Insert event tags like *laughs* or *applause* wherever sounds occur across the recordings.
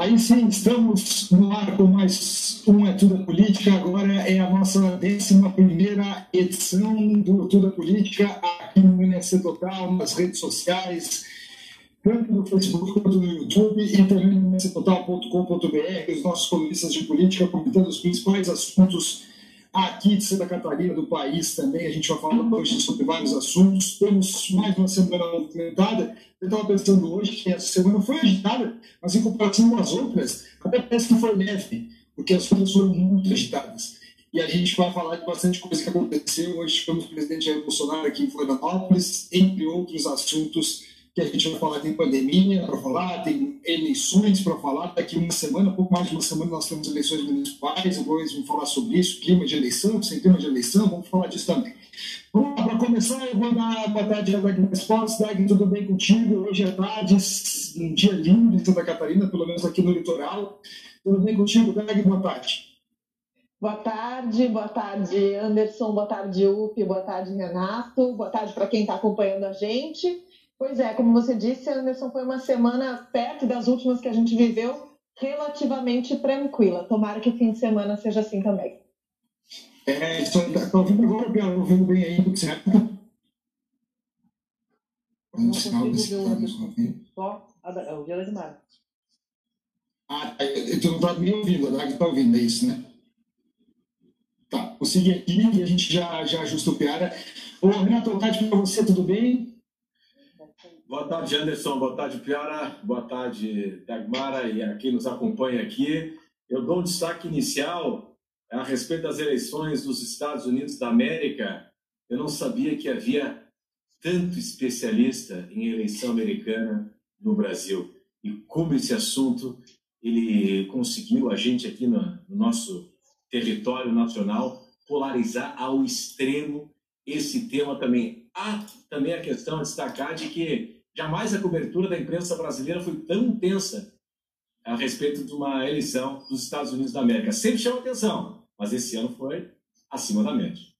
Aí sim, estamos no ar com mais um É Tudo Política. Agora é a nossa 11 edição do Tudo Política aqui no NSC Total, nas redes sociais, tanto no Facebook quanto no YouTube e também no nsctotal.com.br. Os nossos colunistas de política comentando os principais assuntos aqui de Santa Catarina, do país também. A gente vai falar hoje sobre vários assuntos. Temos mais uma semana movimentada. Eu estava pensando hoje que essa semana foi agitada, mas em comparação com as outras, até parece que foi leve, porque as outras foram muito agitadas. E a gente vai falar de bastante coisa que aconteceu. Hoje tivemos o presidente Jair Bolsonaro aqui em Florianópolis, entre outros assuntos que a gente vai falar. Tem pandemia para falar, tem eleições para falar. Daqui uma semana, pouco mais de uma semana, nós temos eleições municipais. Depois vamos falar sobre isso, clima de eleição, clima de eleição, vamos falar disso também. Vamos lá, para começar, eu vou dar boa tarde a Dag Respostas. Dag, tudo bem contigo? Hoje é tarde, um dia lindo em Santa Catarina, pelo menos aqui no litoral. Tudo bem contigo, Dag? Boa tarde. Boa tarde, boa tarde Anderson, boa tarde UP, boa tarde Renato, boa tarde para quem está acompanhando a gente. Pois é, como você disse, Anderson, foi uma semana perto das últimas que a gente viveu, relativamente tranquila. Tomara que o fim de semana seja assim também. É, estou tá ouvindo agora, Bela? Ouvindo bem aí, tudo certo? Não consigo ver o Só é o Vila de Mar. Ah, é, tu não está me ouvindo, a está ouvindo, é isso, né? Tá, vou seguir aqui e a gente já, já ajusta o piara. Ô, Renato, boa tarde para você, tudo bem? Boa tarde, Anderson. Boa tarde, Piara. Boa tarde, Dagmara e a quem nos acompanha aqui. Eu dou um destaque inicial a respeito das eleições dos Estados Unidos da América. Eu não sabia que havia tanto especialista em eleição americana no Brasil. E como esse assunto ele conseguiu a gente aqui no, no nosso território nacional polarizar ao extremo esse tema também. Há também a questão a destacar de que Jamais a cobertura da imprensa brasileira foi tão intensa a respeito de uma eleição dos Estados Unidos da América. Sempre chama atenção, mas esse ano foi acima da média.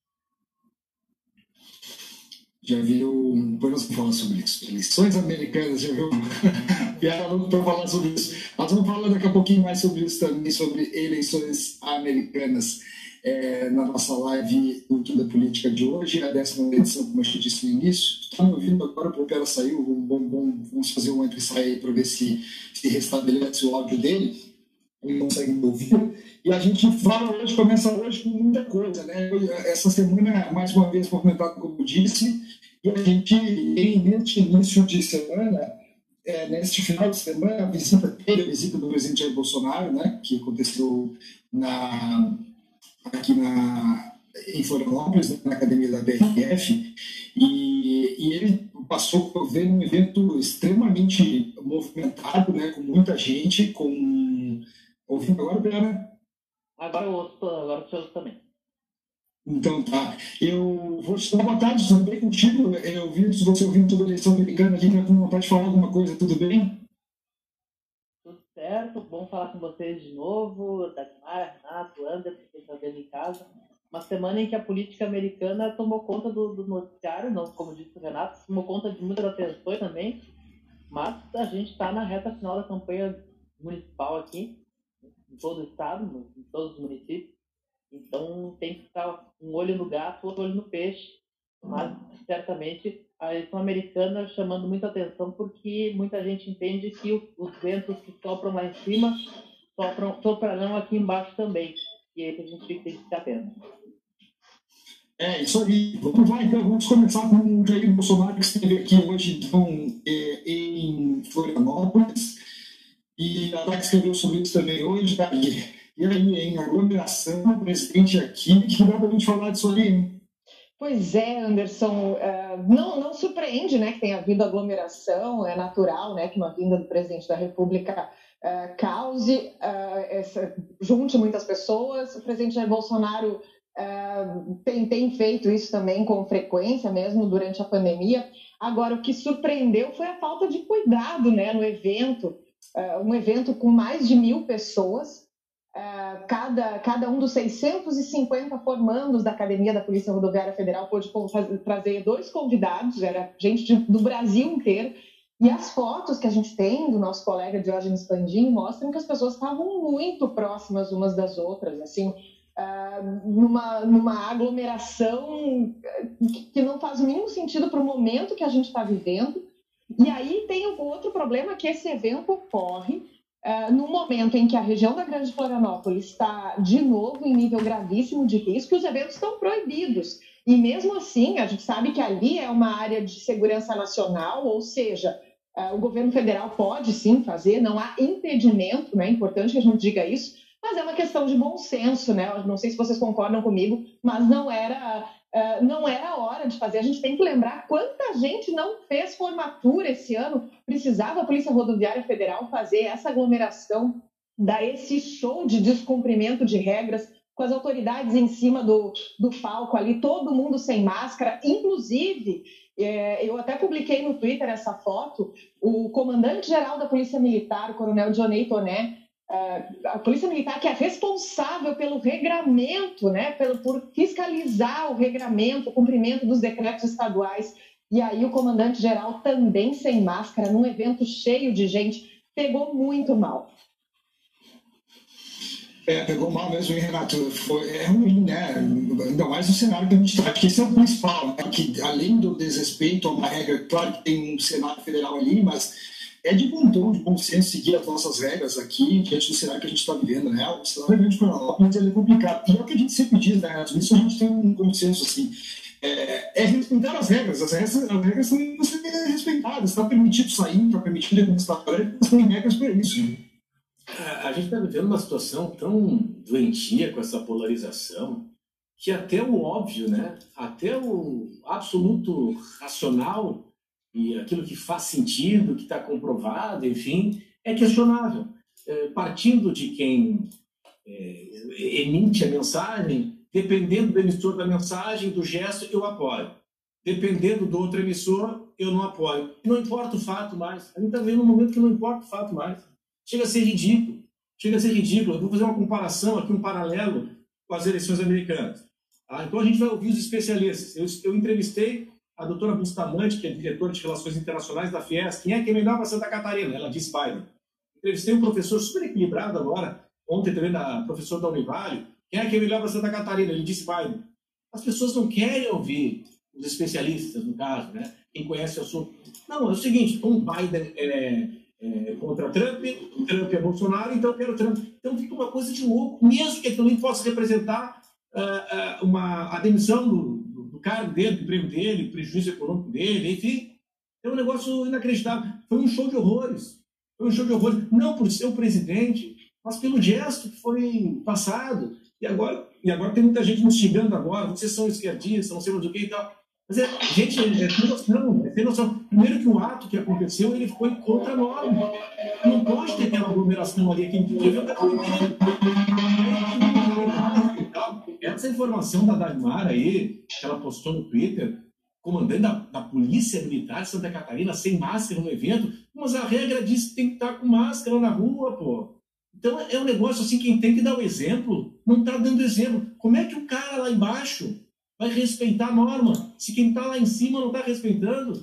Já viu, nós vamos falar sobre isso, eleições americanas, já viu? *laughs* Piada para falar sobre isso. Nós vamos falar daqui a pouquinho mais sobre isso também, sobre eleições americanas é, na nossa live Cultura Política de hoje, a décima edição, como eu te disse no início. Está me ouvindo agora, porque ela saiu, bom, bom, vamos fazer um entre e sai para ver se, se restabelece o áudio dele. Ele consegue me ouvir. E a gente fala hoje, começa hoje com muita coisa, né? Essa semana, mais uma vez, movimentado, como disse, e a gente, neste início de semana, é, neste final de semana, a visita, teve a visita do presidente Jair Bolsonaro, né? Que aconteceu na aqui na, em Florianópolis, né, na academia da BRF, e, e ele passou por ver um evento extremamente movimentado, né, com muita gente, com... Ouvindo agora, Bela? Agora eu ouço, agora eu ouço também. Então tá. Eu vou te dar boa tarde, tudo bem contigo? Eu vi você ouvindo toda a eleição americana aqui, com vontade de falar alguma coisa, tudo bem? Certo? Bom falar com vocês de novo, Dagmar, Renato, Anderson, quem está vendo em casa. Uma semana em que a política americana tomou conta do, do noticiário, não como disse o Renato, tomou conta de muitas atenções também, mas a gente está na reta final da campanha municipal aqui, em todo o estado, em todos os municípios. Então tem que estar um olho no gato, outro olho no peixe, mas certamente a eleição americana chamando muita atenção porque muita gente entende que os ventos que sopram lá em cima sopram, soprarão aqui embaixo também. E é aí a gente tem que ficar atento. É, isso aí. Vamos lá, então. Vamos começar com o Jair Bolsonaro, que esteve aqui hoje, então, é, em Florianópolis. E a Tati escreveu sobre isso também hoje, tá? E aí, em aglomeração, presidente aqui, que dá pra gente falar disso aí, hein? Pois é, Anderson, uh, não, não surpreende né, que tenha havido aglomeração, é natural né, que uma vinda do presidente da República uh, cause, uh, essa, junte muitas pessoas. O presidente Jair Bolsonaro tem, tem feito isso também com frequência, mesmo durante a pandemia. Agora, o que surpreendeu foi a falta de cuidado né, no evento, um evento com mais de mil pessoas, cada, cada um dos 650 formandos da Academia da Polícia Rodoviária Federal pôde trazer dois convidados, era gente de, do Brasil inteiro, E as fotos que a gente tem do nosso colega Diógenes Pandim mostram que as pessoas estavam muito próximas umas das outras, assim, uh, numa, numa aglomeração que não faz o mínimo sentido para o momento que a gente está vivendo. E aí tem um outro problema que esse evento ocorre uh, no momento em que a região da Grande Florianópolis está de novo em nível gravíssimo de risco, os eventos estão proibidos. E mesmo assim, a gente sabe que ali é uma área de segurança nacional, ou seja, uh, o governo federal pode sim fazer, não há impedimento, né? É importante que a gente diga isso, mas é uma questão de bom senso, né? Eu não sei se vocês concordam comigo, mas não era uh, não era hora de fazer. A gente tem que lembrar quanta gente não fez formatura esse ano. Precisava a Polícia Rodoviária Federal fazer essa aglomeração, dar esse show de descumprimento de regras com as autoridades em cima do, do palco ali, todo mundo sem máscara, inclusive é, eu até publiquei no Twitter essa foto. O comandante-geral da Polícia Militar, o coronel Johnny Toné, a Polícia Militar que é responsável pelo regramento, né, pelo, por fiscalizar o regramento, o cumprimento dos decretos estaduais. E aí o comandante-geral também sem máscara, num evento cheio de gente, pegou muito mal. É, pegou mal mesmo, hein, Renato? Foi, é ruim, né? Ainda mais no cenário que a gente está. Acho que esse é o principal, né? que além do desrespeito a uma regra, claro que tem um Senado Federal ali, mas é de bom tom, de bom senso seguir as nossas regras aqui, diante do cenário que a gente está vivendo, né? O cenário é grande mas ele é complicado. E é o que a gente sempre diz, né? Isso a gente tem um consenso, assim. É, é respeitar as regras. As regras, as regras são respeitadas. Está permitido sair, está permitido ir no restaurante, tem regras para isso. A gente está vivendo uma situação tão doentia com essa polarização que até o óbvio, né? até o absoluto racional e aquilo que faz sentido, que está comprovado, enfim, é questionável. É, partindo de quem é, emite a mensagem, dependendo do emissor da mensagem, do gesto, eu apoio. Dependendo do outro emissor, eu não apoio. Não importa o fato mais. A gente está vendo um momento que não importa o fato mais. Chega a ser ridículo. Chega a ser ridículo. Eu vou fazer uma comparação aqui, um paralelo com as eleições americanas. Ah, então a gente vai ouvir os especialistas. Eu, eu entrevistei a doutora Bustamante, que é diretora de Relações Internacionais da Fies. Quem é que é melhor para Santa Catarina? Ela disse Biden. Entrevistei um professor super equilibrado agora, ontem também, da professor da Univalho. Quem é que é melhor para Santa Catarina? Ele disse Biden. As pessoas não querem ouvir os especialistas, no caso, né? Quem conhece o assunto. Não, é o seguinte, um Biden é, é, contra Trump, Trump é Bolsonaro, então eu quero Trump. Então fica uma coisa de louco, mesmo que aquilo possa representar uh, uh, uma, a demissão do, do cargo dele, do emprego dele, prejuízo econômico dele, enfim. É um negócio inacreditável. Foi um show de horrores. Foi um show de horrores, não por ser o presidente, mas pelo gesto que foi passado. E agora, e agora tem muita gente nos xingando agora, vocês são esquerdistas, não sei o que e tal. Mas, é, gente, é, é ter noção, é ter noção. Primeiro que o ato que aconteceu, ele foi contra a norma. Não pode ter aquela aglomeração ali, quem devia estar Essa informação da Dagmar aí, que ela postou no Twitter, comandante da, da, Polícia Militar de Santa Catarina, sem máscara no evento, mas a regra diz que tem que estar com máscara na rua, pô. Então é um negócio assim, quem tem que dar o exemplo, não está dando exemplo. Como é que o cara lá embaixo vai respeitar a norma. Se quem está lá em cima não está respeitando,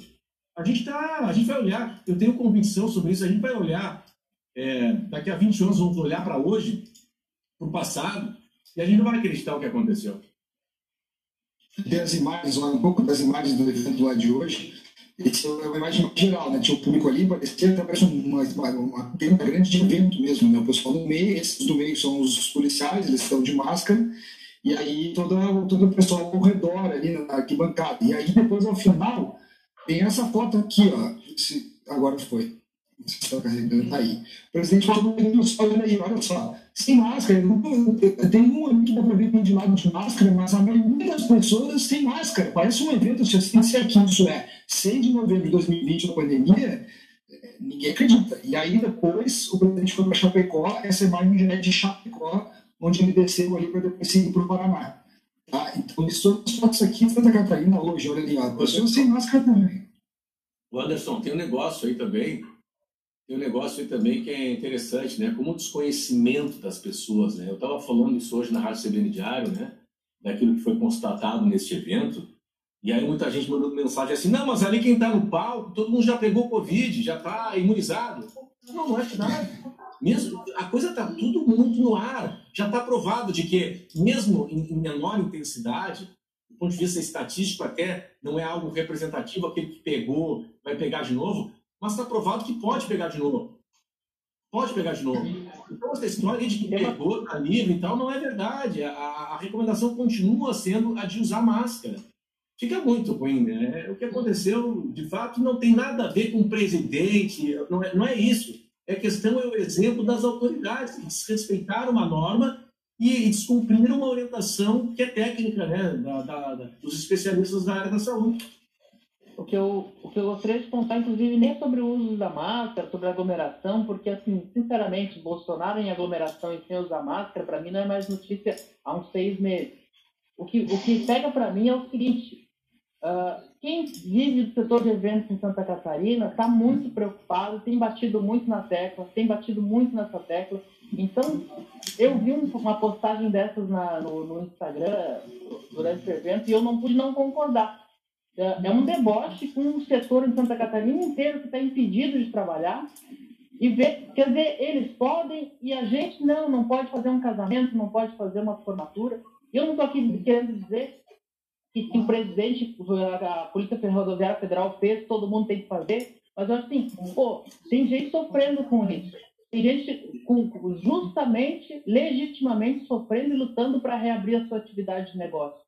a gente, tá, a gente vai olhar. Eu tenho convicção sobre isso. A gente vai olhar. É, daqui a 20 anos, vamos olhar para hoje, para o passado, e a gente não vai acreditar o que aconteceu. Tem as imagens, um pouco das imagens do evento lá de hoje. É uma imagem geral, né? Tinha o público ali, parecia até parece uma, uma, uma tenda grande de evento mesmo, né? O pessoal do meio, esses do meio são os policiais, eles estão de máscara, e aí todo, todo o pessoal ao redor ali na arquibancada. E aí depois ao final tem essa foto aqui, ó. Esse, agora foi. Você está carregando aí. O presidente falou olha aí, olha só. Sem máscara, tem um ali que dá para ver de lado de máscara, mas a maioria das pessoas tem máscara. Parece um evento, se assim, se aqui isso é 6 de novembro de 2020, a pandemia, ninguém acredita. E aí depois o presidente foi para Chapecó, essa imagem é de Chapecó, onde ele desceu ali para depois seguir para o Paraná. Tá? Então, isso, as fotos aqui em Santa Catarina, hoje, olha ali, ó, pessoas sem máscara também. O Anderson, tem um negócio aí também, tem um negócio aí também que é interessante, né? Como o desconhecimento das pessoas, né? Eu estava falando isso hoje na Rádio CBN Diário, né? Daquilo que foi constatado neste evento, E aí muita gente mandando mensagem assim, não, mas ali quem está no palco, todo mundo já pegou Covid, já está imunizado. Não, não é verdade. Mesmo, a coisa está tudo muito no ar. Já está provado de que, mesmo em, em, menor intensidade, do ponto de vista estatístico até não é algo representativo, aquele que pegou vai pegar de novo, mas está provado que pode pegar de novo. Pode pegar de novo. Então, essa história de que pegou, está livre e tal, não é verdade. A, a recomendação continua sendo a de usar máscara fica muito ruim, né? O que aconteceu, de fato, não tem nada a ver com o presidente, não é, não é isso. É questão, é o exemplo das autoridades que desrespeitaram a norma e, descumpriram uma orientação que é técnica, né, da, da, da, dos especialistas da área da saúde. O que, eu, o que eu gostaria de contar, inclusive, nem sobre o uso da máscara, sobre a aglomeração, porque, assim, sinceramente, Bolsonaro em aglomeração e sem usar máscara, para mim não é mais notícia há uns seis meses. O que, o que pega para mim é o seguinte: Uh, quem vive do setor de eventos em Santa Catarina está muito preocupado, tem batido muito na tecla, tem batido muito nessa tecla. Então, eu vi uma postagem dessas na, no, no, Instagram durante o evento e eu não pude não concordar. É, é um deboche com um setor em Santa Catarina inteiro que está impedido de trabalhar e ver, quer dizer, eles podem e a gente não, não pode fazer um casamento, não pode fazer uma formatura. Eu não estou aqui querendo dizer que, que o presidente, a Polícia Rodoviária Federal fez, todo mundo tem que fazer. Mas assim, pô, tem gente sofrendo com isso. Tem gente com, justamente, legitimamente sofrendo e lutando para reabrir a sua atividade de negócio.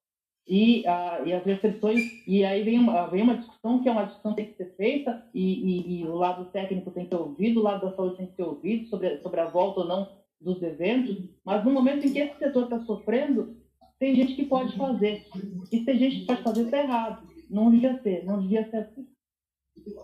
E, a, e as restrições, e aí vem uma, vem uma discussão que é uma discussão que tem que ser feita, e, e, e, o lado técnico tem que ser ouvido, o lado da saúde tem que ser ouvido sobre, sobre a volta ou não dos eventos, mas no momento em que esse setor está sofrendo, tem gente que pode fazer. E tem gente que pode fazer está errado. Não devia ser, não devia ser assim.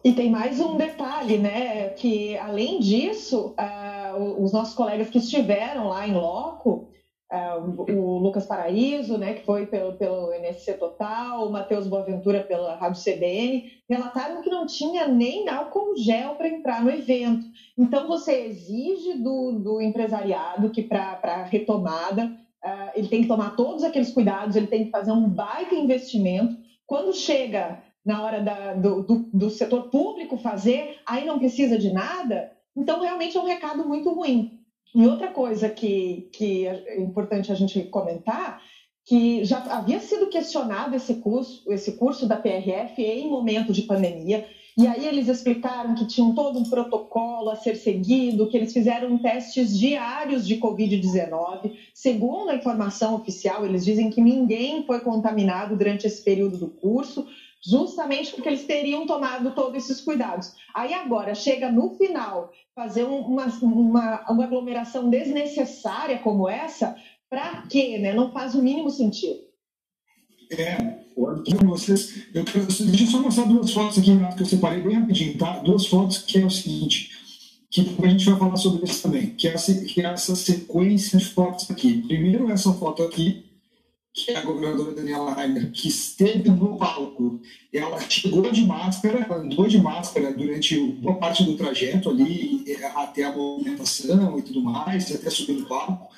E tem mais um detalhe, né? Que além disso, uh, os nossos colegas que estiveram lá em loco, uh, o Lucas Paraíso, né, que foi pelo, pelo NSC Total, o Matheus Boaventura pela Rádio CBN, relataram que não tinha nem álcool gel para entrar no evento. Então, você exige do, do empresariado que para a retomada uh, ele tem que tomar todos aqueles cuidados, ele tem que fazer um baita investimento. Quando chega na hora da, do, do, do setor público fazer, aí não precisa de nada. Então, realmente é um recado muito ruim. E outra coisa que, que é importante a gente comentar, que já havia sido questionado esse curso, esse curso da PRF em momento de pandemia, e aí eles explicaram que tinham todo um protocolo a ser seguido, que eles fizeram testes diários de Covid-19. Segundo a informação oficial, eles dizem que ninguém foi contaminado durante esse período do curso, justamente porque eles teriam tomado todos esses cuidados. Aí agora, chega no final, fazer uma, uma, uma aglomeração desnecessária como essa, para quê? Né? Não faz o mínimo sentido. É, vocês, eu, deixa eu só mostrar duas fotos aqui, que eu separei bem rapidinho, tá? Duas fotos que é o seguinte, que a gente vai falar sobre isso também, que é, essa, que é essa sequência de fotos aqui. Primeiro essa foto aqui, que é a governadora Daniela Rainer, que esteve no palco. Ela chegou de máscara, andou de máscara durante boa parte do trajeto ali, até a movimentação e tudo mais, até subir no palco.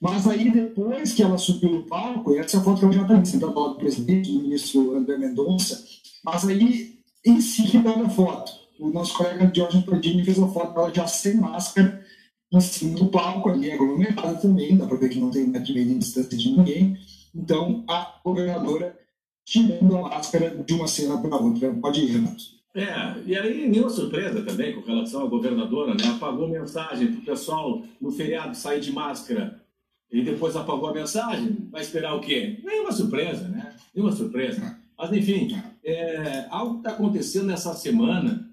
Mas aí, depois que ela subiu no palco, essa foto que eu já estava sentada lado do presidente, do ministro André Mendonça, mas aí, em seguida da foto, o nosso colega Jorge Pardini fez a foto dela já sem máscara, em cima do palco, ali aglomerada também, dá para ver que não tem metro e meio de distância de ninguém. Então, a governadora tirando a máscara de uma cena para outra. Pode ir, Renato. É, e aí nenhuma surpresa também com relação à governadora, né? Apagou mensagem para o pessoal no feriado sair de máscara e depois apagou a mensagem, vai esperar o quê? Nenhuma surpresa, né? Nenhuma surpresa. Mas, enfim, é, algo que está acontecendo nessa semana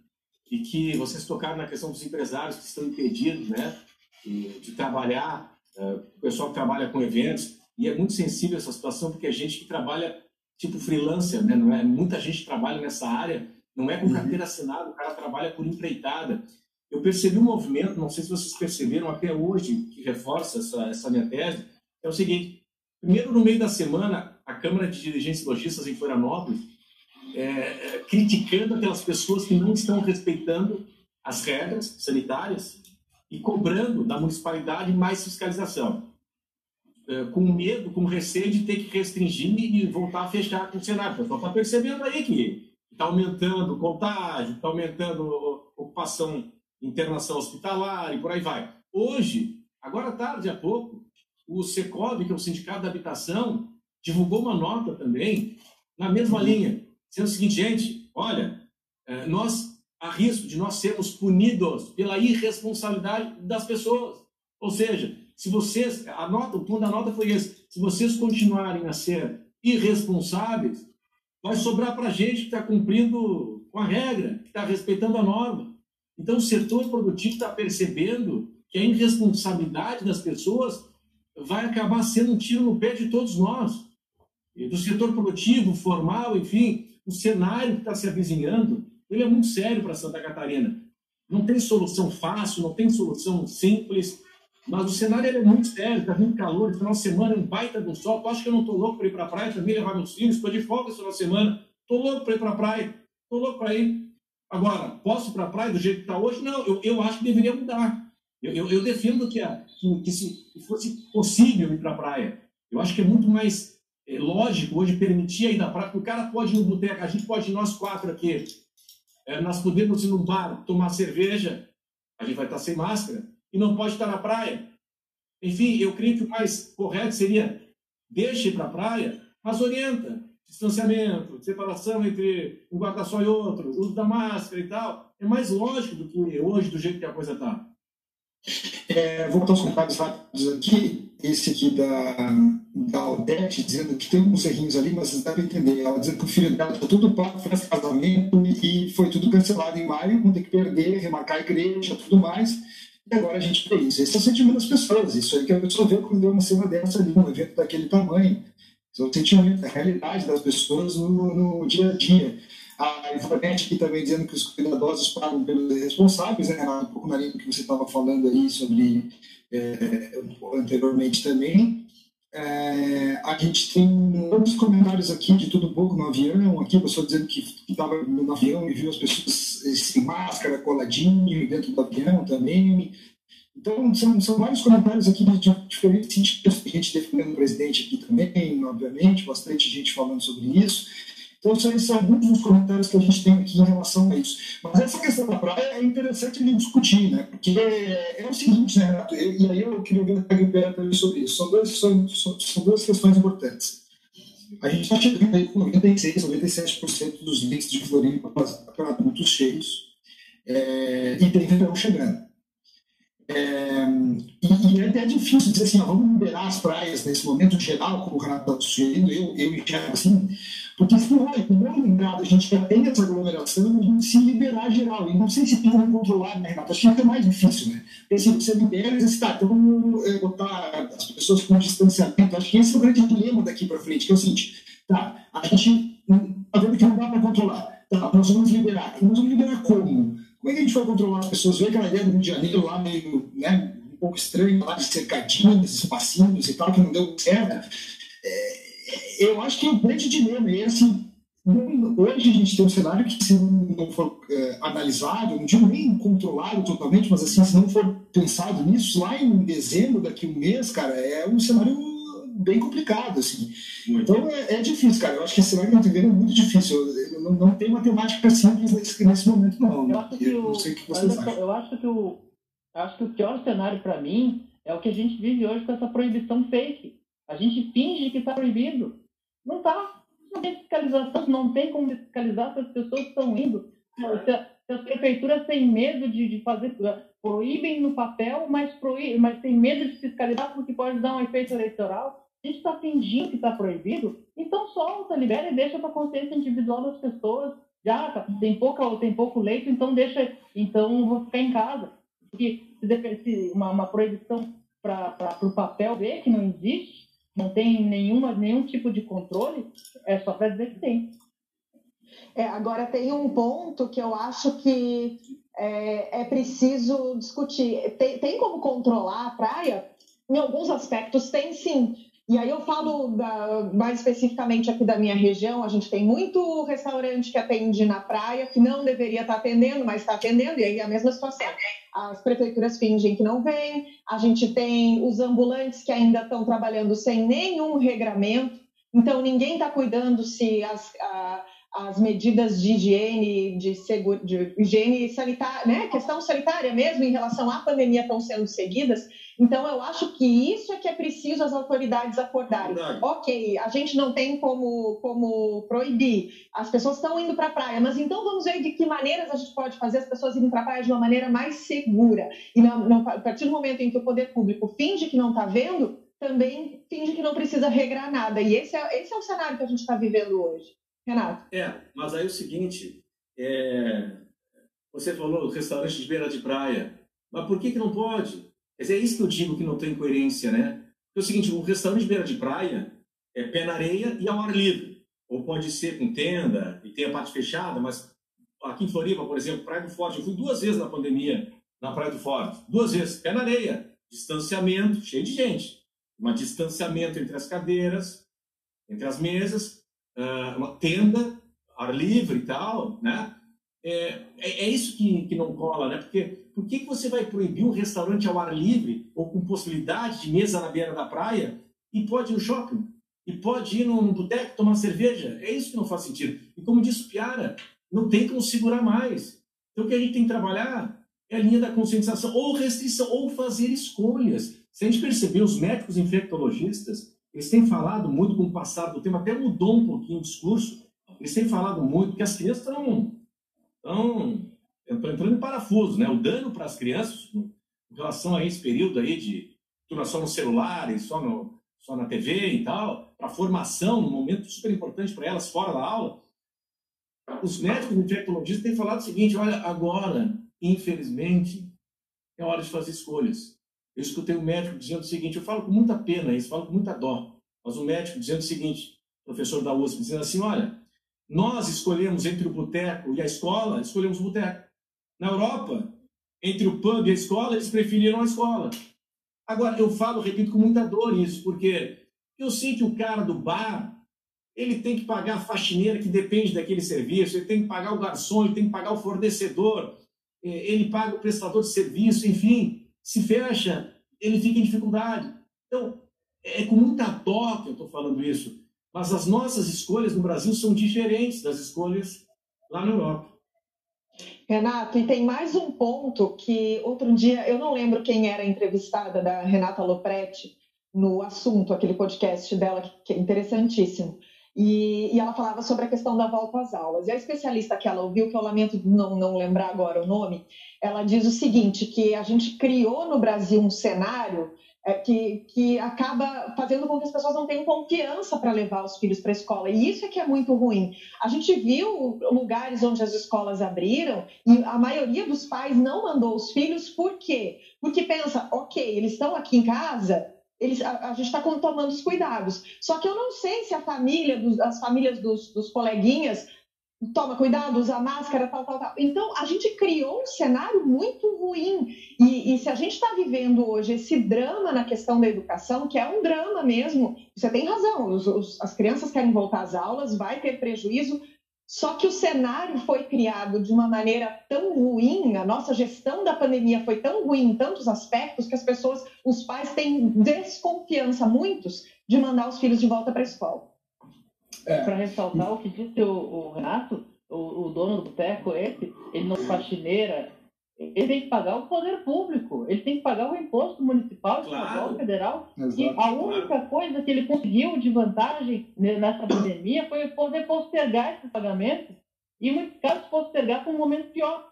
e que vocês tocaram na questão dos empresários que estão impedidos, né, de, trabalhar, é, o pessoal que trabalha com eventos, e é muito sensível essa situação porque a gente que trabalha tipo freelancer, né, não é? Muita gente trabalha nessa área, não é com uhum. carteira assinada, o cara trabalha por empreitada eu percebi um movimento, não sei se vocês perceberam até hoje, que reforça essa, essa minha tese, é o seguinte, primeiro no meio da semana, a Câmara de Dirigentes Lojistas em Florianópolis, é, é, criticando aquelas pessoas que não estão respeitando as regras sanitárias e cobrando da municipalidade mais fiscalização. É, com medo, com receio de ter que restringir e voltar a fechar com o cenário. O pessoal está percebendo aí que está aumentando contágio, está aumentando ocupação, internação hospitalar e por aí vai. Hoje, agora tarde há pouco, o Secov, que é o Sindicato da Habitação, divulgou uma nota também na mesma linha, sendo o seguinte, gente, olha, é, nós há risco de nós sermos punidos pela irresponsabilidade das pessoas. Ou seja, se vocês, a nota, o ponto da nota foi esse, se vocês continuarem a ser irresponsáveis, vai sobrar para gente que está cumprindo com a regra, que está respeitando a norma. Então, o setor produtivo está percebendo que a irresponsabilidade das pessoas vai acabar sendo um tiro no pé de todos nós. E do setor produtivo, formal, enfim, o cenário que está se avizinhando, ele é muito sério para Santa Catarina. Não tem solução fácil, não tem solução simples, mas o cenário é muito sério, está vindo calor, final de semana, um baita do sol. Tu acha que eu não estou louco para ir para a praia também, levar meus filhos? Estou de folga esse final de semana. Estou louco para ir para a praia. Estou louco para ir. Agora, posso ir para a praia do jeito que está hoje? Não, eu, eu acho que deveria mudar. Eu, eu, eu defendo que, a, que, se fosse possível ir para a praia. Eu acho que é muito mais é, lógico hoje permitir a à praia, porque o cara pode ir no boteco, a gente pode ir nós quatro aqui. É, nós podemos ir no bar tomar cerveja, a gente vai estar sem máscara e não pode estar na praia. Enfim, eu creio que o mais correto seria deixe para a praia, mas orienta. Distanciamento, separação entre um guarda-sol e outro, uso da máscara e tal. É mais lógico do que hoje, do jeito que a coisa está. É, vou botar os comentários rápidos aqui. Esse aqui da, da Odete, dizendo que tem uns errinhos ali, mas vocês devem entender. Ela dizendo que o filho dela está tudo pago, fez casamento e foi tudo cancelado em maio, vão ter que perder, remarcar a igreja tudo mais. E agora a gente vê isso. Esse é o sentimento das pessoas. Isso aí que a pessoa vê quando deu uma cena dessa ali, um evento daquele tamanho. Esse é o sentimento, a realidade das pessoas no, no dia a dia. A Ivonete aqui também dizendo que os cuidadosos pagam pelos responsáveis, né, Renato? Um pouco na linha que você estava falando aí sobre é, anteriormente também. É, a gente tem outros comentários aqui de tudo pouco no avião, aqui pessoa dizendo que estava no avião e viu as pessoas sem máscara, coladinho dentro do avião também. Então, são, são vários comentários aqui de, de diferentes sentidos, gente defendendo o presidente aqui também, obviamente, bastante gente falando sobre isso. Então, esses são alguns dos comentários que a gente tem aqui em relação a isso. Mas essa questão da praia é interessante de discutir, né? Porque é, o seguinte, né, Renato? E, aí eu queria ver a Guilherme também sobre isso. São, são, são duas questões importantes. A gente está chegando aí com 96, 97% dos leitos de Floripa para adultos cheios. É, e tem verão chegando. É, e, e, é até difícil dizer assim, ó, vamos liberar as praias nesse momento geral, como o Renato está sugerindo, eu, eu enxergo assim, porque se não é com lembrado, a gente já tem essa aglomeração, a gente se liberar geral. E não sei se tem como controlar, né, Renato? Acho que é mais difícil, né? Porque se você libera, você está, então vamos é, botar as pessoas com distanciamento. Acho que esse é o grande dilema daqui para frente, que é o seguinte, tá, a gente está vendo que não dá para controlar. Tá, nós vamos liberar. Nós vamos liberar como? Como é que a gente vai controlar as pessoas? Vê aquela ideia do Rio de Janeiro lá meio, né, um pouco estranho, lá de cercadinhos, espacinhos e tal, que não deu certo. É, eu acho que o grande dilema é assim, hoje a gente tem um cenário que se não for é, analisado, não digo nem controlado totalmente, mas assim, se não for pensado nisso, lá em dezembro, daqui a um mês, cara, é um cenário bem complicado, assim. Então é, é, difícil, cara. Eu acho que esse cenário que nós vivendo é muito difícil. Não, não tem matemática simples nesse, nesse momento, não. Eu acho que eu, não sei o que. Eu acho que o, acho que o pior cenário para mim é o que a gente vive hoje com essa proibição fake. A gente finge que está proibido. Não está. Não tem fiscalização, não tem como fiscalizar se as pessoas estão indo. Se, se as prefeituras têm medo de, de fazer, proíbem no papel, mas, proíbem, mas têm medo de fiscalizar porque pode dar um efeito eleitoral. A gente está fingindo que está proibido, então solta, libera e deixa para a consciência individual das pessoas. Já tá, tem, pouca, tem pouco leito, então deixa, então vou ficar em casa. Porque se, uma, uma proibição para o papel ver que não existe, não tem nenhuma, nenhum tipo de controle, é só para dizer que tem. É, agora tem um ponto que eu acho que é, é preciso discutir. Tem, tem como controlar a praia? Em alguns aspectos tem sim. E aí eu falo da, mais especificamente aqui da minha região, a gente tem muito restaurante que atende na praia, que não deveria estar atendendo, mas está atendendo, e aí é a mesma situação. As prefeituras fingem que não vêm, a gente tem os ambulantes que ainda estão trabalhando sem nenhum regramento, então ninguém está cuidando se as, as medidas de higiene, de, seguro, de higiene sanitária, né, questão sanitária mesmo em relação à pandemia estão sendo seguidas. Então, eu acho que isso é que é preciso as autoridades acordarem. Verdade. Ok, a gente não tem como, como proibir, as pessoas estão indo para a praia, mas então vamos ver de que maneiras a gente pode fazer as pessoas irem para a praia de uma maneira mais segura. E não, não, a partir do momento em que o poder público finge que não está vendo, também finge que não precisa regrar nada. E esse é, esse é o cenário que a gente está vivendo hoje. Renato. É, mas aí é o seguinte, é... você falou restaurante de beira de praia, mas por que, que não pode? Quer dizer, é isso que eu digo que não tem coerência, né? Porque é o seguinte, um restaurante de beira de praia é pé na areia e ao ar livre. Ou pode ser com tenda e tem a parte fechada, mas aqui em Floripa, por exemplo, Praia do Forte, eu fui duas vezes na pandemia na Praia do Forte. Duas vezes, pé na areia, distanciamento, cheio de gente. Um distanciamento entre as cadeiras, entre as mesas, uma tenda, ar livre e tal, né? É, é, é, isso que, que não cola, né? Porque por que, que você vai proibir um restaurante ao ar livre ou com possibilidade de mesa na beira da praia e pode ir no shopping? E pode ir num boteco tomar cerveja? É isso que não faz sentido. E como disse o Piara, não tem como segurar mais. Então o que a gente tem que trabalhar é a linha da conscientização, ou restrição, ou fazer escolhas. Se a gente perceber, os médicos infectologistas, eles têm falado muito com o passar do tempo, até mudou um pouquinho o discurso, eles têm falado muito que as crianças estão, estão, entrando em parafuso, né? O dano para as crianças, em relação a esse período aí de tudo só no celular e só, no, só na TV e tal, para formação, num momento super importante para elas, fora da aula, os médicos infectologistas têm falado o seguinte, olha, agora, infelizmente, é hora de fazer escolhas. Eu escutei um médico dizendo o seguinte, eu falo com muita pena isso, falo com muita dó, mas um médico dizendo o seguinte, professor da USP, dizendo assim, olha, nós escolhemos entre o boteco e a escola, escolhemos o boteco. Na Europa, entre o pub e a escola, eles preferiram a escola. Agora, eu falo, repito com muita dor isso, porque eu sei que o cara do bar, ele tem que pagar a faxineira que depende daquele serviço, ele tem que pagar o garçom, ele tem que pagar o fornecedor, eh, ele paga o prestador de serviço, enfim se fecha, ele fica em dificuldade. Então, é com muita dó que eu estou falando isso, mas as nossas escolhas no Brasil são diferentes das escolhas lá na Europa. Renato, e tem mais um ponto que outro dia, eu não lembro quem era a entrevistada da Renata Lopretti no assunto, aquele podcast dela, que é interessantíssimo. E, e, ela falava sobre a questão da volta às aulas. E a especialista que ela ouviu, que eu lamento não, não lembrar agora o nome, ela diz o seguinte, que a gente criou no Brasil um cenário é, que, que acaba fazendo com que as pessoas não tenham confiança para levar os filhos para a escola. E isso é que é muito ruim. A gente viu lugares onde as escolas abriram e a maioria dos pais não mandou os filhos, por quê? Porque pensa, ok, eles estão aqui em casa, eles, a, a gente está tomando os cuidados. Só que eu não sei se a família, dos, as famílias dos, dos coleguinhas toma cuidado, usa máscara, tal, tal, tal. Então, a gente criou um cenário muito ruim. E, e se a gente está vivendo hoje esse drama na questão da educação, que é um drama mesmo, você tem razão, os, os, as crianças querem voltar às aulas, vai ter prejuízo, só que o cenário foi criado de uma maneira tão ruim, a nossa gestão da pandemia foi tão ruim em tantos aspectos que as pessoas, os pais têm desconfiança, muitos, de mandar os filhos de volta para a escola. É. Para ressaltar o que disse o, o Renato, o, o, dono do boteco, esse, ele não faxineira, ele tem que pagar o poder público, ele tem que pagar o imposto municipal, estadual, federal. Exato, e a única claro. coisa que ele conseguiu de vantagem nessa pandemia foi poder postergar esse pagamento e, em muitos casos, postergar para um momento pior.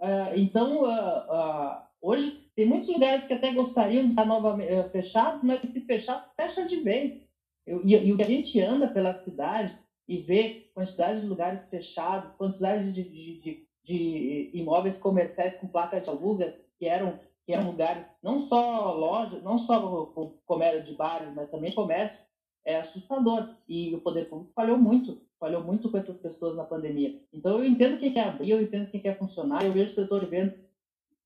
Uh, então, uh, uh, hoje, tem muitos lugares que até gostariam de estar novamente fechados, mas se fechar, fecha de vez. Eu, e, e, o que a gente anda pela cidade e vê quantidade de lugares fechados, quantidade de, de, de de imóveis comerciais com placas de aluga, que eram, que eram lugares, não só lojas, não só comércio de bares, mas também comércio, é assustador. E o poder público falhou muito, falhou muito com essas pessoas na pandemia. Então eu entendo quem quer abrir, eu entendo quem quer funcionar, eu vejo o setor evento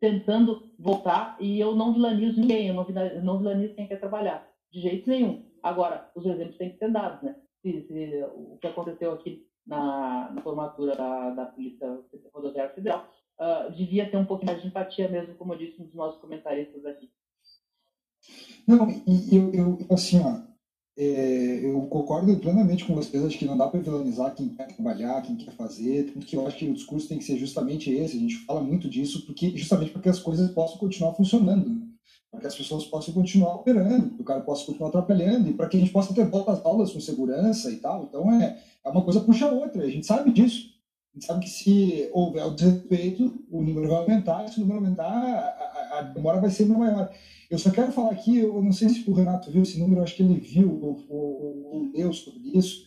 tentando voltar e eu não vilanizo ninguém, eu não, não vilanizo quem quer trabalhar, de jeito nenhum. Agora, os exemplos têm que ser dados, né? Se, se, o que aconteceu aqui na, na formatura da, da Polícia Rodoviária Federal uh, devia ter um pouquinho mais de empatia mesmo, como eu disse nos nossos comentaristas aqui. Não, e eu, eu assim, ó, é, eu concordo plenamente com vocês, acho que não dá para vilanizar quem quer trabalhar, quem quer fazer, porque eu acho que o discurso tem que ser justamente esse, a gente fala muito disso, porque justamente para que as coisas possam continuar funcionando, né? Para que as pessoas possam continuar operando, para o cara possa continuar atrapalhando, e para que a gente possa ter volta às aulas com segurança e tal, então é, é uma coisa puxa a outra, a gente sabe disso, a gente sabe que se houver o desrespeito, o número vai aumentar, e se o número aumentar, a, a demora vai ser maior. Eu só quero falar aqui, eu não sei se o Renato viu esse número, acho que ele viu ou, ou, leu sobre isso,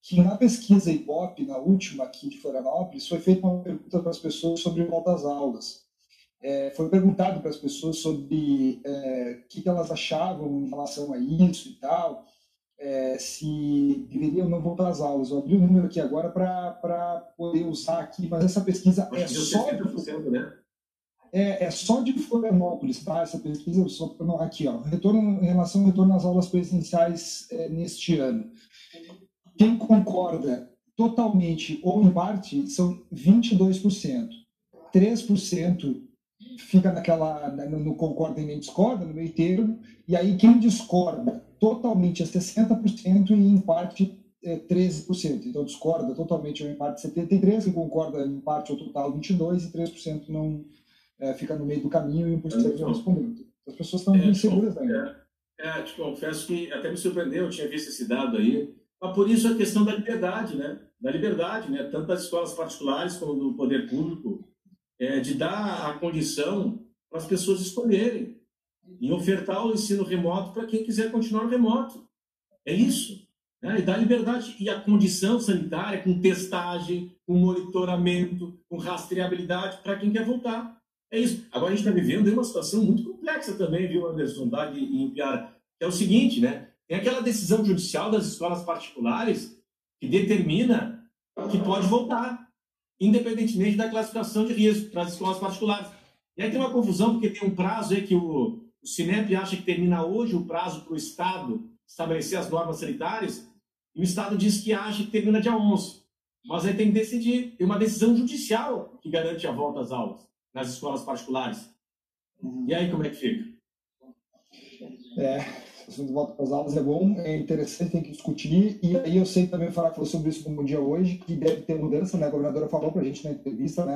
que na pesquisa Ibope, na última aqui de Florianópolis, foi feita uma pergunta para as pessoas sobre volta às aulas. É, foi perguntado para as pessoas sobre é, o que, elas achavam em relação a isso e tal, é, se deveriam não voltar às aulas. Eu abri o número aqui agora para poder usar aqui, mas essa pesquisa é só... 60%, né? é, é só de Florianópolis, tá? Essa pesquisa, só, não, aqui, ó, retorno, em relação ao retorno às aulas presenciais é, neste ano. Quem concorda totalmente ou em parte são 22%. 3% fica naquela, no, concorda e nem discorda, no meio termo, e aí quem discorda totalmente é 60% e em parte é 13%. Então discorda totalmente ou em parte 73%, e concorda em parte ou total 22% e 3% não é, fica no meio do caminho e o imposto não respondendo. As pessoas estão é, inseguras ainda. É, é, te confesso que até me surpreendeu, eu tinha visto esse dado aí. Mas por isso a questão da liberdade, né? Da liberdade, né? Tanto das escolas particulares como do poder público, é, de dar a condição para as pessoas escolherem e ofertar o ensino remoto para quem quiser continuar remoto. É isso. Né? E dar liberdade e a condição sanitária com testagem, com monitoramento, com rastreabilidade para quem quer voltar. É isso. Agora a gente está vivendo uma situação muito complexa também, viu, Anderson, Dag e Impiara, que é o seguinte, né? Tem aquela decisão judicial das escolas particulares que determina que pode voltar, independentemente da classificação de risco para as escolas particulares. E aí tem uma confusão, porque tem um prazo aí que o, o Cinep acha que termina hoje o prazo para o Estado estabelecer as normas sanitárias, e o Estado diz que acha que termina dia 11. Mas aí tem que decidir, tem uma decisão judicial que garante a volta às aulas nas escolas particulares. Uhum. E aí, como é que fica? É, assunto volta para as aulas é bom, é interessante, tem que discutir. E aí eu sei também falar falou sobre isso no Dia hoje, que deve ter mudança, né? A governadora falou para a gente na entrevista, né,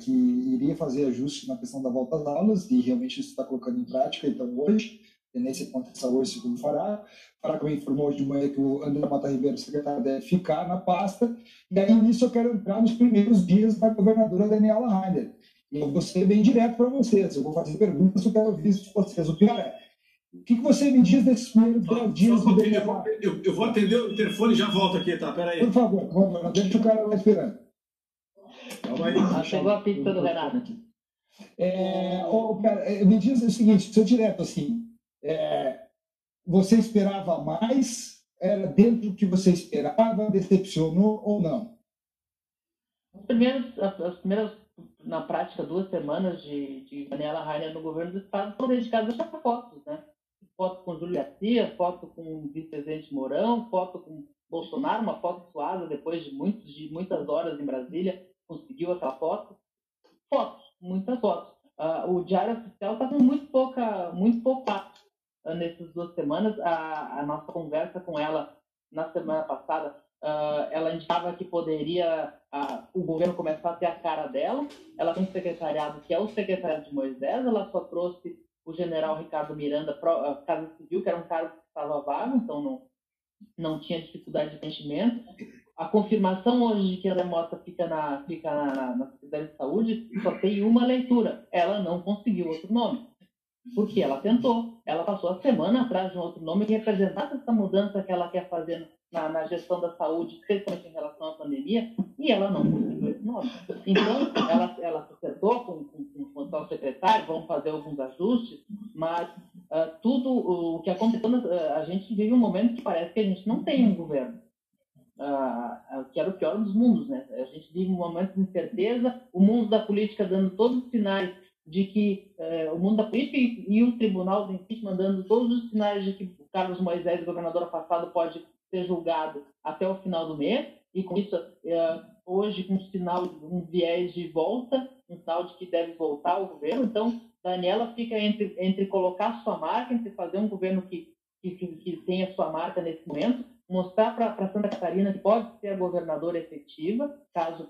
que iria fazer ajuste na questão da volta às aulas, e realmente isso está colocando em prática, então hoje, tendência acontecer hoje, segundo o Fará. Fará também informou hoje de manhã que o André Mata Ribeiro, secretário, deve ficar na pasta. E aí nisso eu quero entrar nos primeiros dias da governadora Daniela Rainer eu vou ser bem direto para vocês. Eu vou fazer perguntas, eu quero ouvir de vocês. O pior é, o que, que você me diz desses primeiros 10 dias do eu, eu, vou atender o telefone e já volto aqui, tá? Pera aí. Por favor, por favor, deixa o cara lá esperando. Calma aí. Ah, chegou a pizza do Renato. É, oh, cara, é, me diz o seguinte, seu direto assim, é, você esperava mais? Era dentro do que você esperava? Decepcionou ou não? Primeiros, as, as primeiras na prática, duas semanas de, de Daniela Rainer no governo do Estado foram dedicadas a fotos, né? Foto com Júlio Garcia, foto com vice-presidente Mourão, foto com Bolsonaro, uma foto suada depois de, muitos, de muitas horas em Brasília, conseguiu aquela foto. Fotos, muitas fotos. Uh, o Diário Oficial está com muito pouca, muito pouco papo uh, nessas duas semanas. A, a nossa conversa com ela na semana passada Uh, ela indicava que poderia o governo começar a ter a cara dela. Ela tem um secretariado que é o secretariado de Moisés. Ela só trouxe o general Ricardo Miranda uh, Casa Civil, que era um cargo que estava vago, então não, não tinha dificuldade de preenchimento. A confirmação hoje de que a Mota fica na, fica na, na Secretaria de Saúde só tem uma leitura. Ela não conseguiu outro nome. Porque ela tentou. Ela passou a semana atrás de um outro nome que representasse essa mudança que ela quer fazer na, na, gestão da saúde, principalmente em relação à pandemia, e ela não conseguiu nome. Então, ela, ela com, com, com, o atual secretário, vão fazer alguns ajustes, mas uh, tudo o que aconteceu, uh, a gente vive um momento que parece que a gente não tem um governo. Uh, que era o pior dos mundos, né? A gente vive um momento de incerteza, o mundo da política dando todos os sinais de que eh, o mundo da política e, e, o tribunal do impeachment dando todos os sinais de que o Carlos Moisés, governador afastado, pode ser julgado até o final do mês, e com isso, eh, hoje, com um sinal, um viés de volta, um sinal de que deve voltar ao governo. Então, Daniela fica entre, entre colocar sua marca, entre fazer um governo que, que, que tenha sua marca nesse momento, mostrar para Santa Catarina que pode ser a governadora efetiva, caso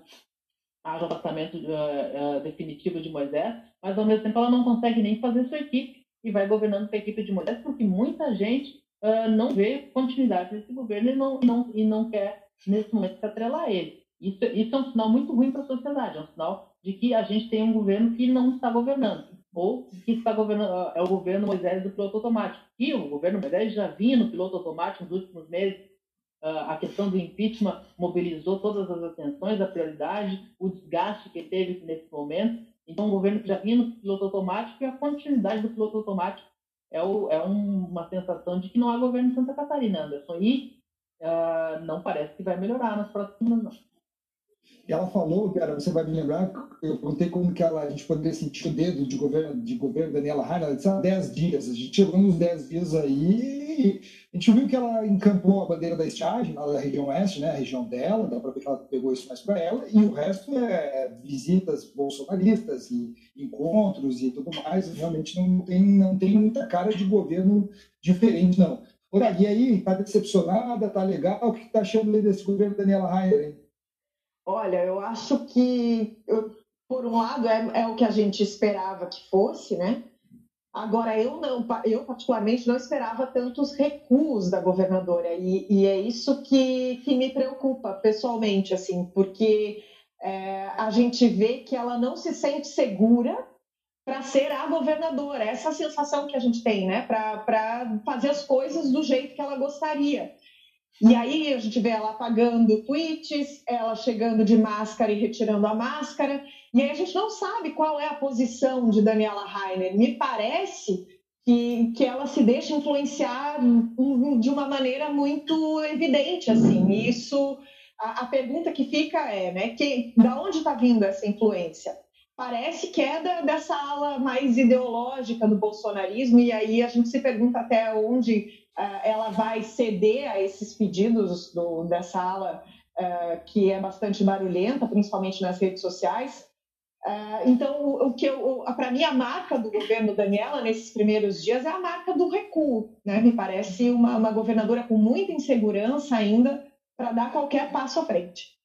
haja o afastamento uh, uh, definitivo de Moisés, mas ao mesmo tempo ela não consegue nem fazer sua equipe e vai governando com a equipe de Moisés, porque muita gente uh, não vê continuidade desse governo e não, não, e não quer, nesse momento, se atrelar a ele. Isso, isso é um sinal muito ruim para a sociedade, é um sinal de que a gente tem um governo que não está governando, ou que está governando, é o governo Moisés do piloto automático. E o governo Moisés já vinha no piloto automático nos últimos meses, a questão do impeachment mobilizou todas as atenções, a prioridade, o desgaste que teve nesse momento. Então, o governo que já vinha no piloto automático e a continuidade do piloto automático é, o, é um, uma sensação de que não há governo em Santa Catarina, Anderson. E uh, não parece que vai melhorar nas próximas, não. Ela falou, cara, você vai me lembrar, eu perguntei como que ela, a gente poderia sentir o dedo de governo, de governo Daniela Rainer, ela disse, ah, 10 dias, a gente chegou nos 10 dias aí, a gente viu que ela encampou a bandeira da estiagem, lá da região oeste, né, a região dela, dá para ver que ela pegou isso mais para ela, e o resto é visitas bolsonaristas e encontros e tudo mais, realmente não tem, não tem muita cara de governo diferente, não. Por aí, aí, tá decepcionada, tá legal, o que tá achando desse governo Daniela Rainer, hein? Olha, eu acho que, eu, por um lado, é, é, o que a gente esperava que fosse, né? Agora, eu não, eu particularmente não esperava tantos recuos da governadora, e, e é isso que, que me preocupa pessoalmente, assim, porque é, a gente vê que ela não se sente segura para ser a governadora. Essa sensação que a gente tem, né? Para fazer as coisas do jeito que ela gostaria. E aí a gente vê ela apagando tweets, ela chegando de máscara e retirando a máscara, e aí a gente não sabe qual é a posição de Daniela Rainer. Me parece que, que ela se deixa influenciar de uma maneira muito evidente, assim. Isso, a, a pergunta que fica é, né, que, da onde está vindo essa influência? Parece que é da, dessa ala mais ideológica do bolsonarismo, e aí a gente se pergunta até onde ela vai ceder a esses pedidos do, dessa ala uh, que é bastante barulhenta, principalmente nas redes sociais. Uh, então, o, que para mim a marca do governo Daniela nesses primeiros dias é a marca do recuo, né? Me parece uma, uma governadora com muita insegurança ainda para dar qualquer passo à frente.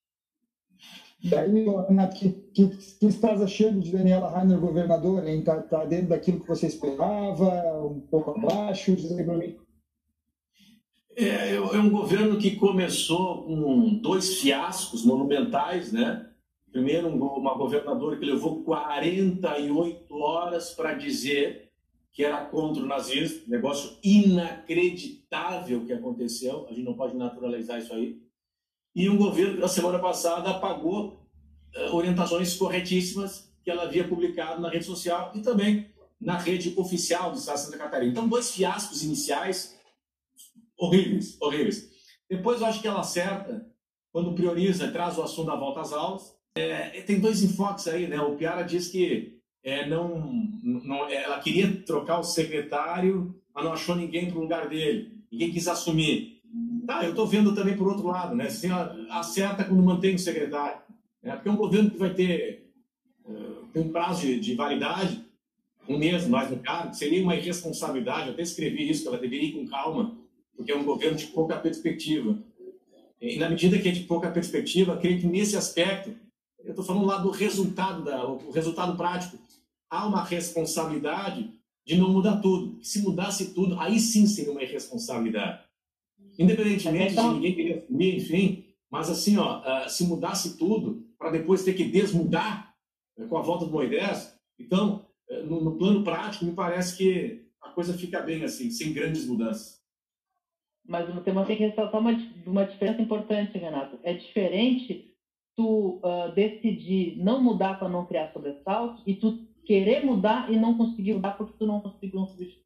Daí, Renato, que, que, que estás achando de Daniela Rainer governadora? Está tá dentro daquilo que você esperava? Um pouco abaixo? Diz. É, é um governo que começou com dois fiascos monumentais, né? Primeiro, uma governadora que levou 48 horas para dizer que era contra o nazismo, negócio inacreditável que aconteceu, a gente não pode naturalizar isso aí. E um governo que na semana passada apagou uh, orientações corretíssimas que ela havia publicado na rede social e também na rede oficial do Estado de Santa Catarina. Então, dois fiascos iniciais horríveis, horríveis. Depois eu acho que ela acerta quando prioriza, traz o assunto da volta às aulas. É, tem dois enfoques aí, né? O Piara diz que é, não, não, ela queria trocar o secretário, mas não achou ninguém para o lugar dele. Ninguém quis assumir. Tá, eu estou vendo também por outro lado, né? Assim, acerta quando mantém o secretário. Né? Porque é um governo que vai ter uh, um prazo de, de validade, um mês mais no cargo, seria uma irresponsabilidade. Eu até escrevi isso, que ela deveria ir com calma porque é um governo de pouca perspectiva. E na medida que é de pouca perspectiva, creio que nesse aspecto, eu estou falando lá do resultado, da, o resultado prático, há uma responsabilidade de não mudar tudo. Se mudasse tudo, aí sim seria uma irresponsabilidade. Independentemente de ninguém querer assumir, enfim, mas assim, ó, ah, se mudasse tudo para depois ter que desmudar né, com a volta do Moisés, então, eh, no, no plano prático, me parece que a coisa fica bem assim, sem grandes mudanças. Mas tema tem que ressaltar uma, uma diferença importante, Renato. É diferente tu uh, decidir não mudar para não criar sobressalto e tu querer mudar e não conseguir mudar porque tu não conseguiu um substituto.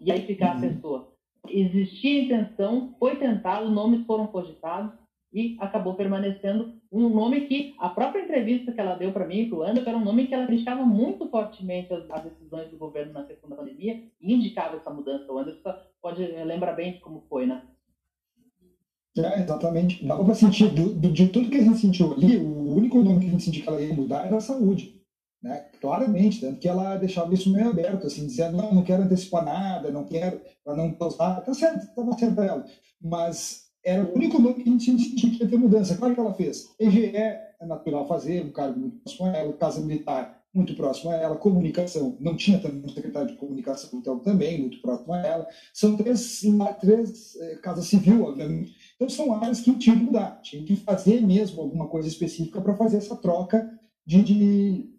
E aí ficar uhum. a pessoa. Existia intenção, foi tentado, nomes foram cogitados, e acabou permanecendo um nome que a própria entrevista que ela deu para mim para o Anderson era um nome que ela deixava muito fortemente as, as, decisões do governo na questão da pandemia e indicava essa mudança. O Anderson pode lembrar bem como foi, né? É, exatamente. Dava para sentir, do, de tudo que a gente sentiu ali, o único nome que a gente sentia que ela ia mudar era a saúde. Né? Claramente, tanto que ela deixava isso meio aberto, assim, dizendo, não, não quero antecipar nada, não quero, para não causar, tá certo, estava certo ela. Mas era o único nome que a gente sentia que ter mudança. Claro que ela fez. EGE é natural fazer, um cargo muito próximo a ela, Casa Militar muito próximo a ela, comunicação, não tinha também um secretário de comunicação, então também muito próximo a ela. São três, três é, Casa Civil, obviamente. Então são áreas que tinham que mudar, tinha que fazer mesmo alguma coisa específica para fazer essa troca de, de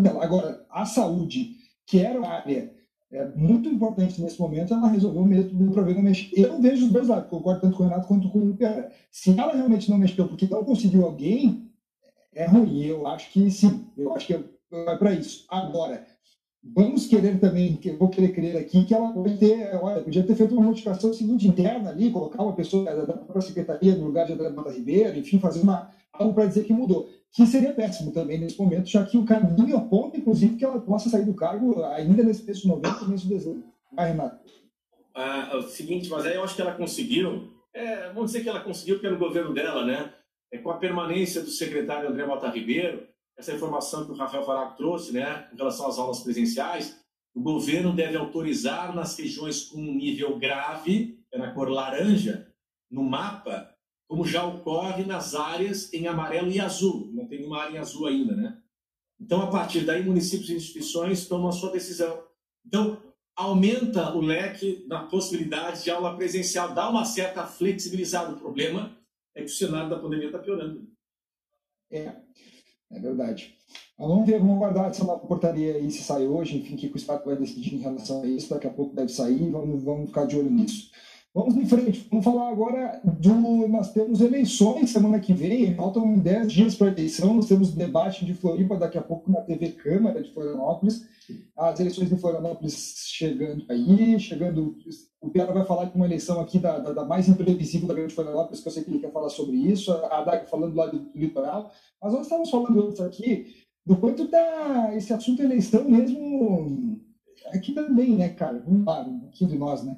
dela. Agora, a saúde, que era uma área é, muito importante nesse momento, ela resolveu mesmo o problema mexer. Eu vejo os dois lados, concordo tanto com o Renato quanto com o Pierre. Se ela realmente não mexeu porque não conseguiu alguém, é ruim. Eu acho que sim, eu acho que vai para isso. Agora, vamos querer também, que vou querer crer aqui, que ela pode ter, olha, podia ter feito uma modificação seguinte interna ali, colocar uma pessoa da própria secretaria no lugar de André Mata Ribeiro, enfim, fazer uma, algo para dizer que mudou que seria péssimo também nesse momento, já que o caminho aponta, inclusive, que ela possa sair do cargo ainda nesse mês de novembro, mês de dezembro. Vai, Renato. Ah, o seguinte, mas aí eu acho que ela conseguiu, é, vamos dizer que ela conseguiu pelo governo dela, né? É, com a permanência do secretário André Mota Ribeiro, essa informação que o Rafael Faraco trouxe, né, com relação às aulas presenciais, o governo deve autorizar nas regiões com nível grave, é na cor laranja, no mapa, como já ocorre nas áreas em amarelo e azul. Não tem nenhuma área em azul ainda, né? Então, a partir daí, municípios e instituições tomam a sua decisão. Então, aumenta o leque na possibilidade de aula presencial, dá uma certa flexibilizada. O problema é que o cenário da pandemia está piorando. É, é verdade. Vamos ver, vamos aguardar essa nova portaria aí, se sai hoje, enfim, o que o Estado vai decidir em relação a isso. Daqui a pouco deve sair, vamos, vamos ficar de olho nisso. Vamos em frente, vamos falar agora do. Nós temos eleições semana que vem, faltam 10 dias para a eleição. Nós temos debate de Floripa daqui a pouco na TV Câmara de Florianópolis. As eleições de Florianópolis chegando aí, chegando. O Piara vai falar de uma eleição aqui da, da, da, mais imprevisível da Grande Florianópolis, que eu sei que ele quer falar sobre isso. A Dag falando lá do, do litoral. Mas nós estamos falando aqui do quanto está esse assunto eleição mesmo aqui também, né, cara? Vamos lá, aqui de nós, né?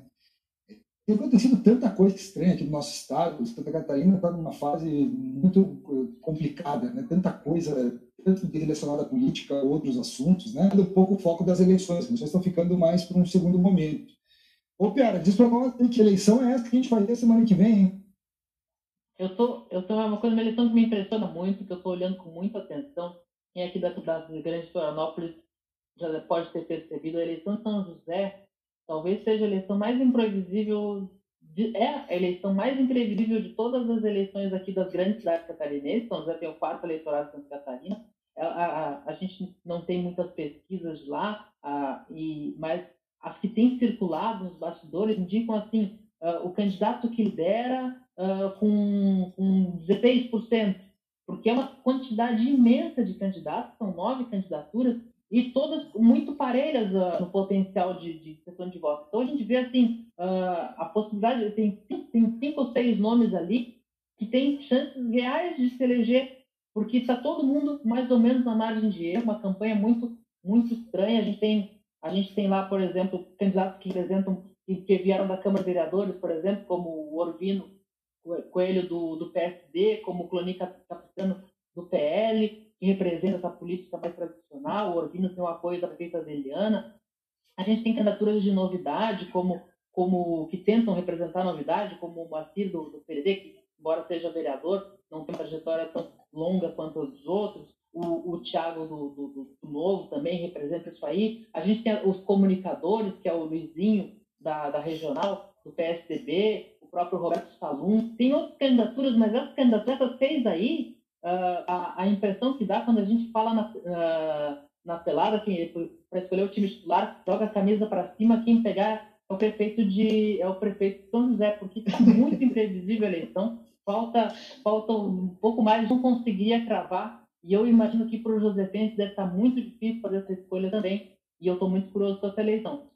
Tem acontecido tanta coisa estranha aqui no nosso estado. Santa Catarina está numa fase muito complicada, né? tanta coisa, tanto relacionada à política, outros assuntos, né? Um pouco o foco das eleições. As eleições estão ficando mais para um segundo momento. Ô, Piara, diz para nós que eleição é essa que a gente vai ter semana que vem, hein? Eu tô, eu tô, é uma coisa, uma eleição que me impressiona muito, que eu estou olhando com muita atenção. Quem é aqui da, da Grande Florianópolis já pode ter percebido, a eleição de São José Talvez seja a eleição mais imprevisível, de, é a eleição mais imprevisível de todas as eleições aqui das grandes cidades catarinenses. Então, já tem o quarto eleitorado de Santa Catarina. A, a, a, gente não tem muitas pesquisas lá, a, e, mas as que têm circulado nos bastidores indicam assim: uh, o candidato que lidera uh, com, com 16%, porque é uma quantidade imensa de candidatos, são nove candidaturas, e todas muito parelhas uh, no potencial de, de questão de voto. Então a gente vê assim uh, a possibilidade tem, tem cinco ou seis nomes ali que tem chances reais de se eleger, porque está todo mundo mais ou menos na margem de erro, uma campanha muito muito estranha. A gente tem a gente tem lá, por exemplo, candidatos que representam que vieram da Câmara de Vereadores, por exemplo, como o Orvino Coelho do, do PSD, como o Cloni Capitano do PL, que representa essa política mais tradicional, o Orbino tem o apoio da prefeita Zeliana. A gente tem candidaturas de novidade, como, como que tentam representar novidade, como o Moacir do, do que, embora seja vereador, não tem trajetória tão longa quanto os outros. O, o Tiago do, do, do, Novo também representa isso aí. A gente tem os comunicadores, que é o Luizinho da, da regional, do PSDB, o próprio Roberto Salum. Tem outras candidaturas, mas essas candidaturas, essas seis aí, uh, a, a, impressão que dá quando a gente fala na, uh, na pelada, assim, para escolher o time titular, joga a camisa para cima, quem pegar é o prefeito de é o prefeito São José, porque está *laughs* muito imprevisível a eleição. Falta, falta um pouco mais, não conseguia cravar. E eu imagino que para o José Pence deve estar muito difícil fazer essa escolha também. E eu estou muito curioso com essa eleição.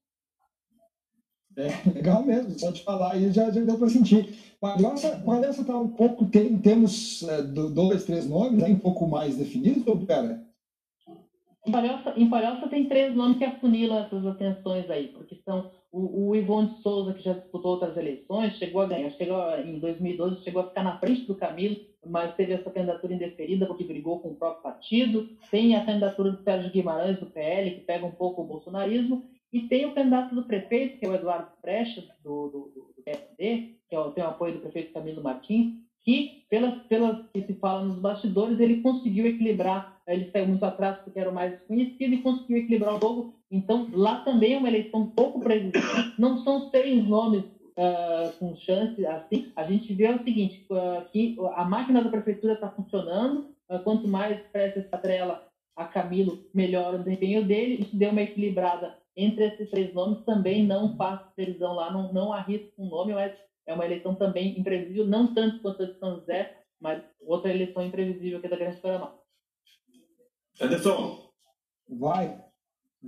É, legal mesmo, só de falar aí já, já deu para sentir. Palhoça, está um pouco, tem, temos é, dois, três nomes, né, um pouco mais definidos, ou pera? Em Palhoça, em Palhoça tem três nomes que afunilam essas atenções aí, porque são o, o Ivone Souza, que já disputou outras eleições, chegou a ganhar, chegou em 2012, chegou a ficar na frente do Camilo, mas teve essa candidatura indeferida porque brigou com o próprio partido. Tem a candidatura do Sérgio Guimarães, do PL, que pega um pouco o bolsonarismo. E tem o candidato do prefeito, que é o Eduardo Prestes, do, do, do PSD, que é tem o apoio do prefeito Camilo Martins, que, pelas, pelas que se fala nos bastidores, ele conseguiu equilibrar, ele saiu muito atrás porque era o mais desconhecido e conseguiu equilibrar o jogo. Então, lá também é uma eleição pouco previsível. Não são seis nomes uh, com chance assim. A gente vê o seguinte, uh, que a máquina da prefeitura está funcionando, uh, quanto mais presta essa trela a Camilo, melhor o desempenho dele. Isso deu uma equilibrada entre esses três nomes. Também não faço previsão lá, não, não arrisco um nome, mas é uma eleição também imprevisível, não tanto quanto a de São José, mas outra eleição imprevisível que é da Grande Florianópolis. Anderson. Vai.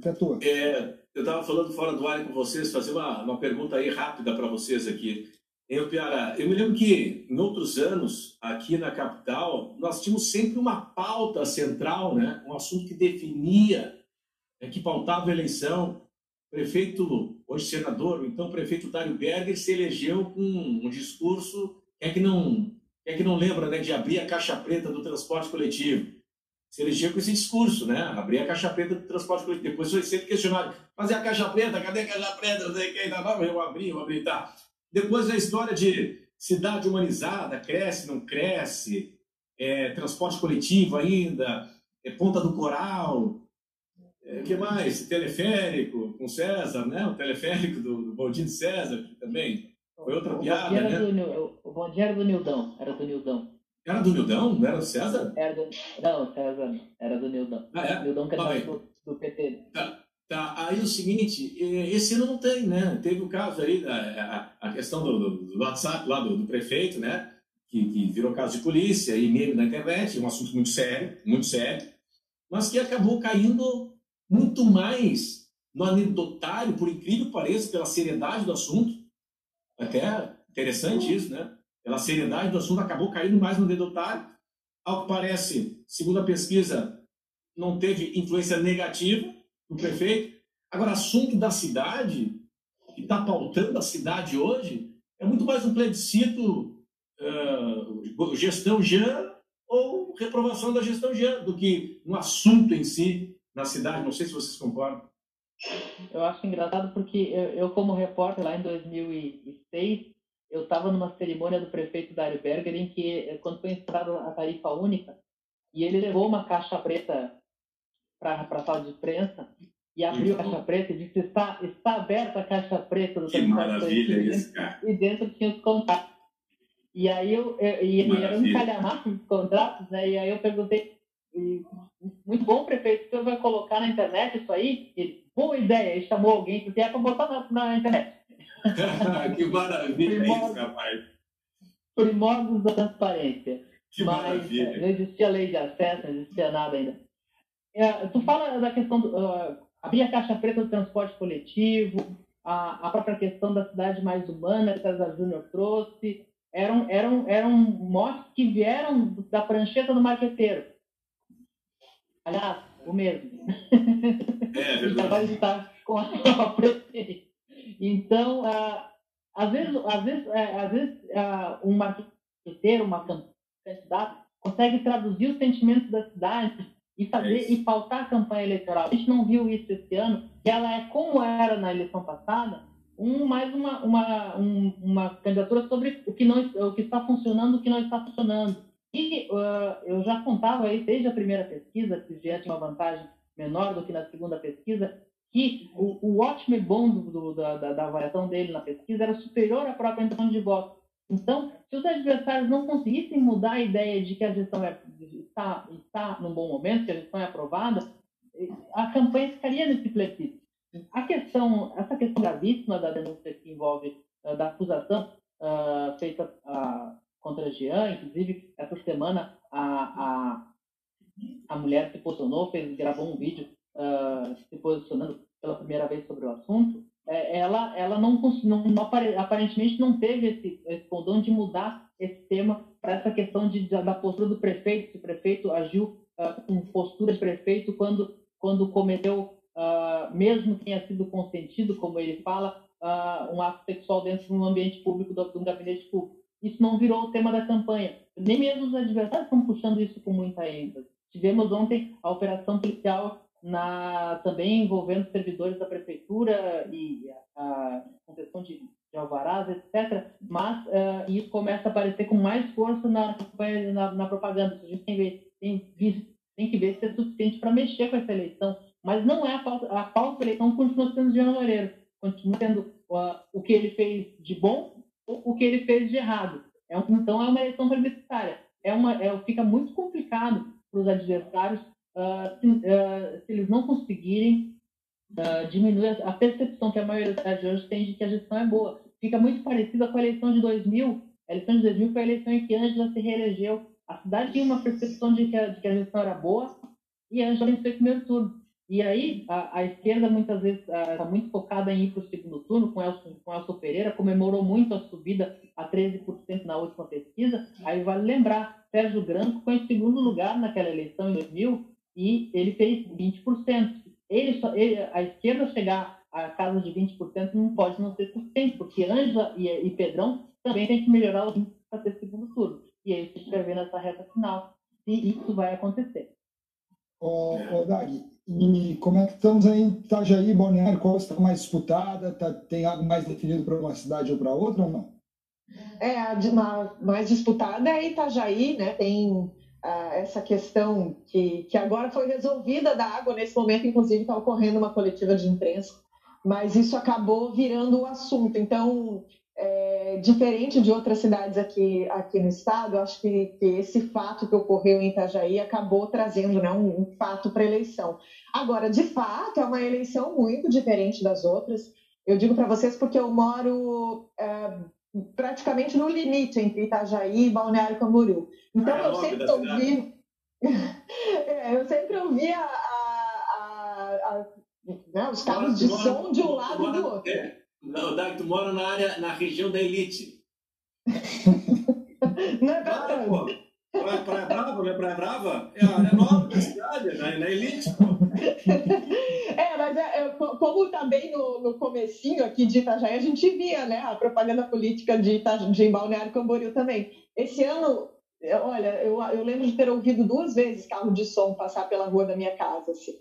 É tua. É, eu estava falando fora do ar com vocês, fazer uma, uma pergunta aí rápida para vocês aqui. Eu, Piara, eu me lembro que em outros anos, aqui na capital, nós tínhamos sempre uma pauta central, né? um assunto que definia, né? que pautava a eleição prefeito, hoje senador, então prefeito Dário Berger se elegeu com um discurso, é que não, é que não lembra né, de abrir a caixa preta do transporte coletivo? Se elegeu com esse discurso, né? Abrir a caixa preta do transporte coletivo. Depois foi sempre questionado, mas a caixa preta? Cadê a caixa preta? Não sei quem, não, eu abri, eu abri, tá. Depois a história de cidade humanizada, cresce, não cresce, é, transporte coletivo ainda, é, Ponta do Coral, o é, que mais? Teleférico com César, né? O teleférico do, do de César, também foi outra o piada, né? Do, o Bondinho era do Nildão, era do Nildão. Era do Nildão? Não era do César? Era do, não, César era do Nildão. Ah, é? Nildão que era do, do PT. Tá. Tá, aí o seguinte, esse ano não tem, né? Teve o caso aí, a, a questão do, do, do, WhatsApp lá do, do prefeito, né? Que, que, virou caso de polícia e meme na internet, um assunto muito sério, muito sério, mas que acabou caindo muito mais no anedotário, por incrível que pareça, pela seriedade do assunto. Até interessante isso, né? Pela seriedade do assunto, acabou caindo mais no anedotário. Ao que parece, segundo a pesquisa, não teve influência negativa no prefeito. Agora, assunto da cidade, que está pautando a cidade hoje, é muito mais um plebiscito uh, gestão Jean ou reprovação da gestão Jean do que um assunto em si na cidade. Não sei se vocês concordam. Eu acho engraçado porque eu, eu como repórter lá em 2006, eu estava numa cerimônia do prefeito Dário Berger em que, quando foi instalada a tarifa única, e ele levou uma caixa preta para a sala de imprensa e abriu a caixa preta e disse: está, está aberta a caixa preta do Que maravilha isso, cara. E dentro tinha os contratos. E aí eu, eu e ele era um calhamaço de contratos, né? E aí eu perguntei muito bom, prefeito, senhor vai colocar na internet isso aí? Boa ideia, ele chamou alguém, porque é para botar na, na internet. *laughs* que maravilha Primórdios, isso, rapaz. Primórdios da transparência. Que Mas maravilha. não existia lei de acesso, não existia nada ainda. É, tu fala da questão do, uh, abrir a caixa preta do transporte coletivo, a, a própria questão da cidade mais humana que César Júnior trouxe, eram, eram, eram motes que vieram da prancheta do marqueteiro Aliás, o mesmo. É, *laughs* verdade. vai estar com a *laughs* própria Então, ah, às vezes, às vezes, é, às vezes ah, um marqueteiro, uma candidato, consegue traduzir os sentimentos da cidade e fazer é e pautar a campanha eleitoral. A gente não viu isso esse ano, que ela é como era na eleição passada, um, mais uma, uma, um, uma candidatura sobre o que, não, o que está funcionando e o que não está funcionando. E uh, eu já contava aí desde a primeira pesquisa, que já tinha uma vantagem menor do que na segunda pesquisa, que o, o ótimo e bom do, do, da, da, avaliação dele na pesquisa era superior à própria intenção de voto. Então, se os adversários não conseguissem mudar a ideia de que a gestão é, está, está num bom momento, que a gestão é aprovada, a campanha ficaria nesse plebiscito. A questão, essa questão gravíssima da denúncia que envolve, da acusação uh, feita contra a Jean, inclusive essa semana a, a, a mulher se posicionou, fez, gravou um vídeo uh, se posicionando pela primeira vez sobre o assunto. é, ela, ela não, não, não, aparentemente não teve esse, esse condão de mudar esse tema para essa questão de, da postura do prefeito, se o prefeito agiu uh, com postura de prefeito quando, quando cometeu, uh, mesmo que tenha sido consentido, como ele fala, uh, um ato sexual dentro de um ambiente público, de um gabinete público. Isso não virou o tema da campanha. Nem mesmo os adversários estão puxando isso com muita ênfase. Tivemos ontem a operação policial na, também envolvendo servidores da prefeitura e a, questão de, de alvarás, etc. Mas uh, isso começa a aparecer com mais força na campanha, na, na propaganda. A gente tem, tem, que ver se é suficiente para mexer com essa eleição. Mas não é a pauta, a pauta da eleição continua sendo Jean Moreira, continua sendo uh, o que ele fez de bom o que ele fez de errado. É então é uma eleição plebiscitária. É uma, é, fica muito complicado para os adversários uh, se, uh, se, eles não conseguirem uh, diminuir a percepção que a maioria hoje tem de que a gestão é boa. Fica muito parecida com a eleição de 2000. A eleição de 2000 foi a eleição em que Angela se reelegeu. A cidade tinha uma percepção de que a, de que a gestão era boa e Angela venceu o primeiro turno. E aí, a, a esquerda muitas vezes está muito focada em ir para o segundo turno, com Elson, com Elson Pereira, comemorou muito a subida a 13% na última pesquisa. Aí vale lembrar, Sérgio Branco foi em segundo lugar naquela eleição em 2000 e ele fez 20%. Ele, só, ele, a esquerda chegar a casa de 20% não pode não ser suficiente, porque Ângela e, e Pedrão também tem que melhorar o para ter segundo turno. E aí você vai ver nessa reta final se isso vai acontecer. Ô, ô e como é que estamos aí em Itajaí, Balneário? Qual está mais disputada? Tá, tem algo mais definido para uma cidade ou para outra ou não? É, a mais disputada é Itajaí, né? Tem essa questão que, que agora foi resolvida da água, nesse momento, inclusive, está ocorrendo uma coletiva de imprensa, mas isso acabou virando o assunto. Então, é, diferente de outras cidades aqui, aqui no estado, acho que, que, esse fato que ocorreu em Itajaí acabou trazendo né, um, um fato para a eleição. Agora, de fato, é uma eleição muito diferente das outras. Eu digo para vocês porque eu moro é, praticamente no limite entre Itajaí e Balneário Camboriú. Então ah, é eu sempre ouvi, *laughs* é, eu sempre ouvi a, a, a, né, os carros de som de um lado e do outro. Não, Dag, tu mora na área, na região da elite. *laughs* não é pra tanto. Praia, praia Brava, não é Praia Brava? É a área nova da cidade, é na, elite, pô. *laughs* É, mas é, é, como também no, no comecinho aqui de Itajaí, a gente via né, a propaganda política de, Ita, de Balneário Camboriú também. Esse ano, olha, eu, eu lembro de ter ouvido duas vezes carro de som passar pela rua da minha casa, assim.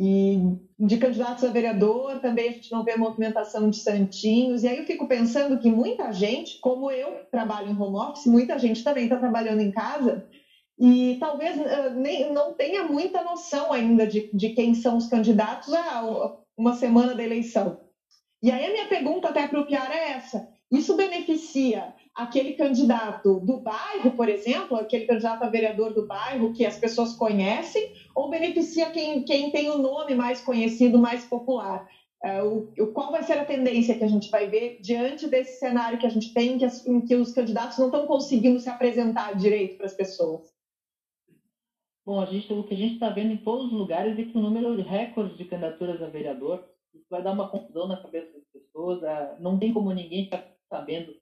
E de candidatos a vereador também a gente não vê movimentação de santinhos. E aí eu fico pensando que muita gente, como eu trabalho em home office, muita gente também está trabalhando em casa e talvez uh, nem, não tenha muita noção ainda de, de quem são os candidatos a uma semana da eleição. E aí a minha pergunta até para o Piara é essa: isso beneficia aquele candidato do bairro, por exemplo, aquele candidato a vereador do bairro que as pessoas conhecem, ou beneficia quem, quem tem o nome mais conhecido, mais popular? É, o, qual vai ser a tendência que a gente vai ver diante desse cenário que a gente tem, que, as, em que os candidatos não estão conseguindo se apresentar direito para as pessoas? Bom, gente, o que a gente está vendo em todos os lugares é que o número de recordes de candidaturas a vereador isso vai dar uma confusão na cabeça das pessoas. Não tem como ninguém estar sabendo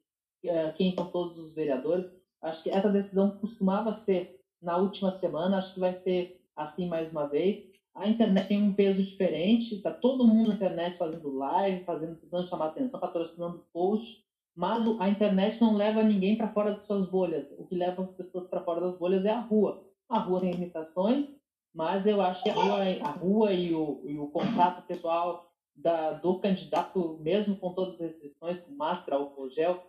quem são todos os vereadores. Acho que essa decisão costumava ser na última semana, acho que vai ser assim mais uma vez. A internet tem um peso diferente, está todo mundo na internet fazendo live, fazendo, tentando chamar atenção, patrocinando post, mas a internet não leva ninguém para fora das suas bolhas. O que leva as pessoas para fora das bolhas é a rua. A rua tem limitações, mas eu acho que a rua, a rua e, o, e o contato pessoal da, do candidato, mesmo com todas as restrições, com máscara, álcool gel,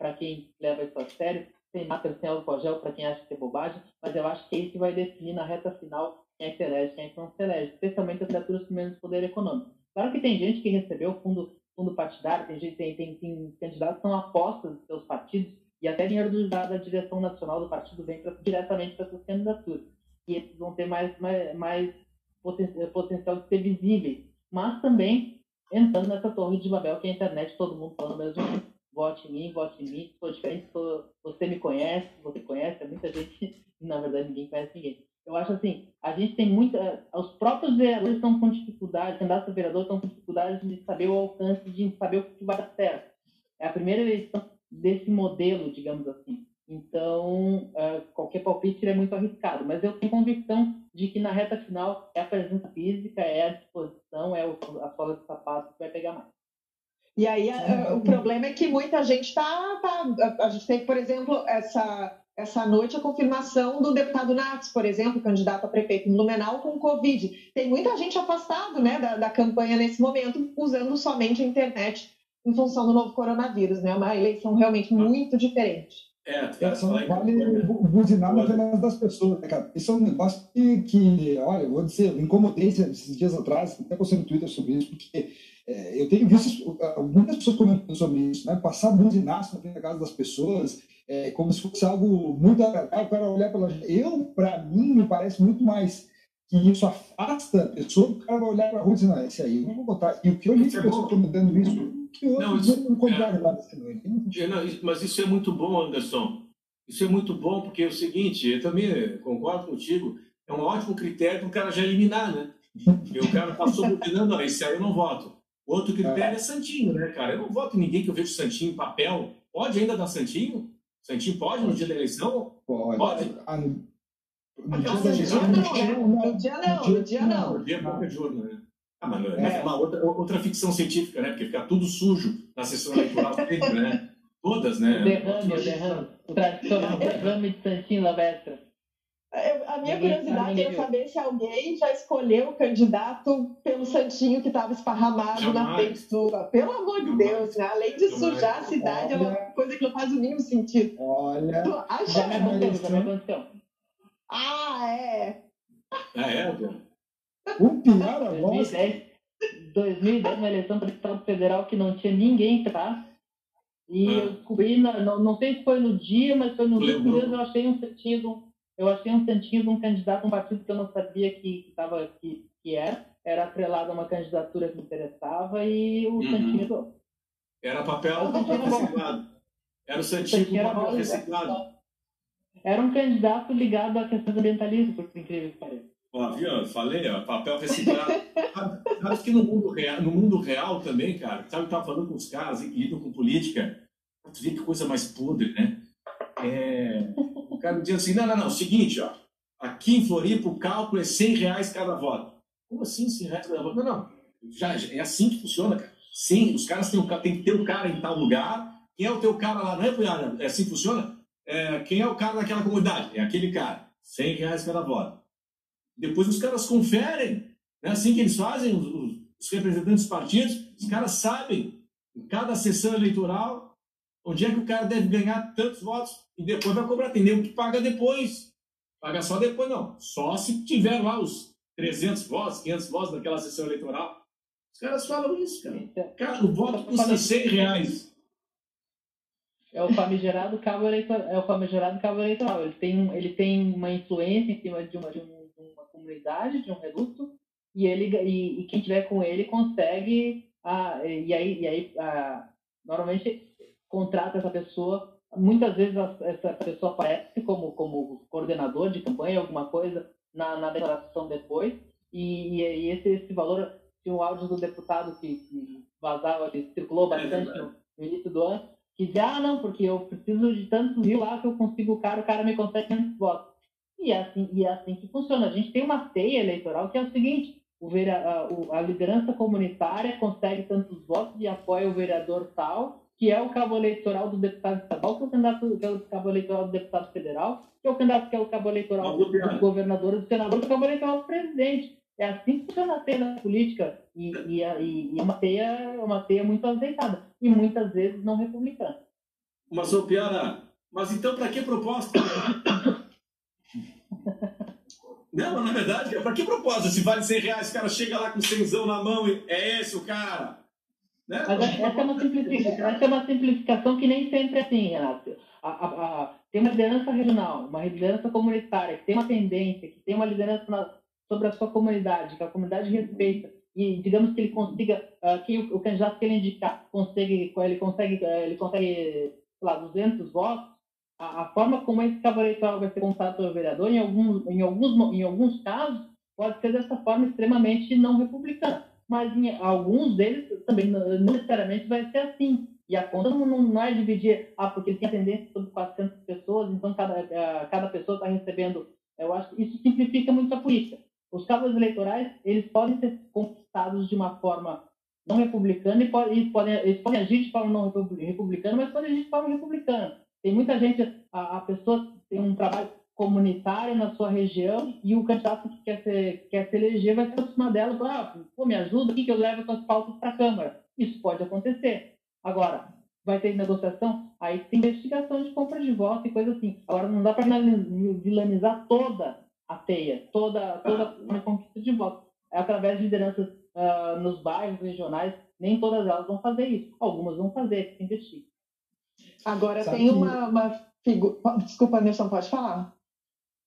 para quem leva isso a sério, sem máscara, sem álcool gel, para quem acha que é bobagem, mas eu acho que é isso que vai definir na reta final quem é que elege, quem é que não se elege, especialmente as criaturas com menos poder econômico. Claro que tem gente que recebeu fundo, fundo partidário, tem, gente, tem, tem, tem candidatos que são apostas dos seus partidos, e até dinheiro da, da direção nacional do partido vem pra, diretamente para essas candidaturas. E esses vão ter mais, mais, mais potencial de ser visíveis. Mas também entrando nessa torre de Babel que é a internet, todo mundo falando mesmo vote em mim, vote em mim, sou diferente, sou, você me conhece, você conhece, é muita gente, *laughs* na verdade ninguém conhece ninguém. Eu acho assim, a gente tem muita. Os próprios vereadores estão com dificuldade, candidatos a vereador estão com dificuldade de saber o alcance, de saber o que vai dar certo. É a primeira eleição desse modelo, digamos assim. Então, uh, qualquer palpite é muito arriscado. Mas eu tenho convicção de que na reta final é a presença física, é a disposição, é a sola de sapato que vai pegar mais. E aí uh, o problema é que muita gente está. Tá, a gente tem, por exemplo, essa, essa noite a confirmação do deputado Nats, por exemplo, candidato a prefeito em Blumenau com Covid. Tem muita gente afastado né, da, da campanha nesse momento, usando somente a internet em função do novo coronavírus. Né? Uma eleição realmente muito diferente. É, só não vale buzinar na frente das pessoas, né, cara? Isso é um negócio que, que olha, eu vou dizer, eu incomodei esses dias atrás, até postei no Twitter sobre isso, porque é, eu tenho visto muitas pessoas comentando sobre isso, né? Passar buzinaço na frente da casa das pessoas, é, como se fosse algo muito agradável para olhar pela gente. Eu, para mim, me parece muito mais que isso afasta a pessoa, o cara vai olhar para a rua e dizer, não, esse aí eu não vou botar. E o que eu li de é pessoas comentando isso, que outros não, isso, não contrário é, lá não, Mas isso é muito bom, Anderson. Isso é muito bom, porque é o seguinte, eu também concordo contigo, é um ótimo critério para o cara já eliminar, né? Porque o cara passou opinando, esse aí eu não voto. Outro critério é. é Santinho, né, cara? Eu não voto em ninguém que eu vejo Santinho em papel. Pode ainda dar Santinho? Santinho pode no dia da eleição? Pode. pode. Ah, no dia da eleição, no dia não. No dia não, no dia não. No dia é boca de urna, né? Ah, mas é, é uma outra, outra ficção científica, né? Porque fica tudo sujo na sessão eleitoral *laughs* sempre, né? Todas, né? O derrame, o derrame. O tradicional derrame de Santinho Lavestra. A minha curiosidade era saber se alguém já escolheu o candidato pelo santinho que estava esparramado Jamais. na textura. Pelo amor de Deus, né? Além de Jamais. sujar a cidade, Olha. é uma coisa que não faz o mínimo sentido. Olha. Tu acha já me aconteceu, já me aconteceu. Ah, é. Ah, é, O pior a 2010, 2010, uma eleição para o Estado Federal que não tinha ninguém para e ah. eu descobri, não, não sei se foi no dia, mas foi no dia eu achei um santinho, eu achei um santinho de um candidato a um partido que eu não sabia que, que, tava, que, que era, era atrelado a uma candidatura que me interessava e o uhum. santinho Era papel, reciclado. Era o santinho com papel reciclado. Era um candidato ligado à questão ambientalista, por incrível que pareça. Ó, viu? Falei, ó, papel reciclado. sabe, que no mundo, real, no mundo real também, cara, sabe que tava falando com os caras que lidam com política, tu vê que coisa mais podre, né? É, o cara me diz assim, não, não, não, seguinte, ó, aqui em Floripa o cálculo é 100 reais cada voto. Como assim 100 reais cada voto? Não, não, já, já é assim que funciona, cara. Sim, os caras têm, tem que ter o um cara em tal lugar. Quem é o teu cara lá, não é, É assim que funciona? É, quem é o cara daquela comunidade? É aquele cara. 100 reais cada voto. Depois os caras conferem. Né? Assim que eles fazem, os, os representantes dos partidos, os caras sabem, em cada sessão eleitoral, onde é que o cara deve ganhar tantos votos e depois vai cobrar. Tem nego que paga depois. Paga só depois, não. Só se tiver lá os 300 votos, 500 votos naquela sessão eleitoral. Os caras falam isso, cara. cara o voto custa 100 reais. É o famigerado cabo eleitoral. É o famigerado cabo eleitoral. Ele tem, ele tem uma influência em cima de uma, de um comunidade, de um reduto, e ele e, e quem tiver com ele consegue ah, e aí e aí ah, normalmente contrata essa pessoa. Muitas vezes essa pessoa aparece como como coordenador de campanha alguma coisa na, na declaração depois. E, e esse, esse valor tinha um áudio do deputado que, que vazava que circulou é bastante no, no início do ano que dizia ah não porque eu preciso de tantos mil lá que eu consigo o cara o cara me consegue tantos votos. E é assim, e é assim que funciona. A gente tem uma teia eleitoral que é o seguinte: o a, a, liderança comunitária consegue tantos votos e apoia o vereador tal, que é o cabo eleitoral do deputado estadual, que é o candidato que é o cabo eleitoral do deputado federal, que é o candidato que é o cabo eleitoral do, do governador, do senador, que é o cabo eleitoral do presidente. É assim que funciona a teia política e, e, e, é uma teia uma teia muito azeitada e muitas vezes não republicana. Mas, ô Piara, mas então para que proposta? *laughs* Não, na verdade, para que propósito? Se vale 100 reais, o cara chega lá com 100 na mão e é esse o cara. Né? Mas essa é, uma simplificação, essa é uma simplificação que nem sempre é assim, Renato. A, a, a, tem uma liderança regional, uma liderança comunitária, que tem uma tendência, que tem uma liderança na, sobre a sua comunidade, que a comunidade respeita, e digamos que ele consiga, uh, que o, o, candidato que ele indicar consegue, ele consegue, uh, ele consegue, lá, 200 votos, a, forma como esse eleitoral vai ser contado pelo vereador, em alguns, em, alguns, em alguns casos, pode ser dessa forma extremamente não republicana. Mas em alguns deles também não necessariamente vai ser assim. E a conta não, não é dividir, ah, porque tem atendência sobre 400 pessoas, então cada, eh, cada pessoa está recebendo. Eu acho que isso simplifica muito a política. Os cabos eleitorais, eles podem ser conquistados de uma forma não republicana e, e podem, eles podem agir de forma não republicana, mas podem agir de forma republicana. Tem muita gente, a, a pessoa tem um trabalho comunitário na sua região e o candidato que quer, ser, quer se eleger vai se aproximar dela e falar, ah, pô, me ajuda aqui que eu levo as pautas para a Câmara. Isso pode acontecer. Agora, vai ter negociação? Aí tem investigação de compra de voto e coisa assim. Agora, não dá para vilanizar toda a teia, toda, toda a conquista de voto. É através de lideranças uh, nos bairros regionais, nem todas elas vão fazer isso. Algumas vão fazer, se investiga. Agora, Sabe tem que... uma, uma figura. Desculpa, Anderson, pode falar.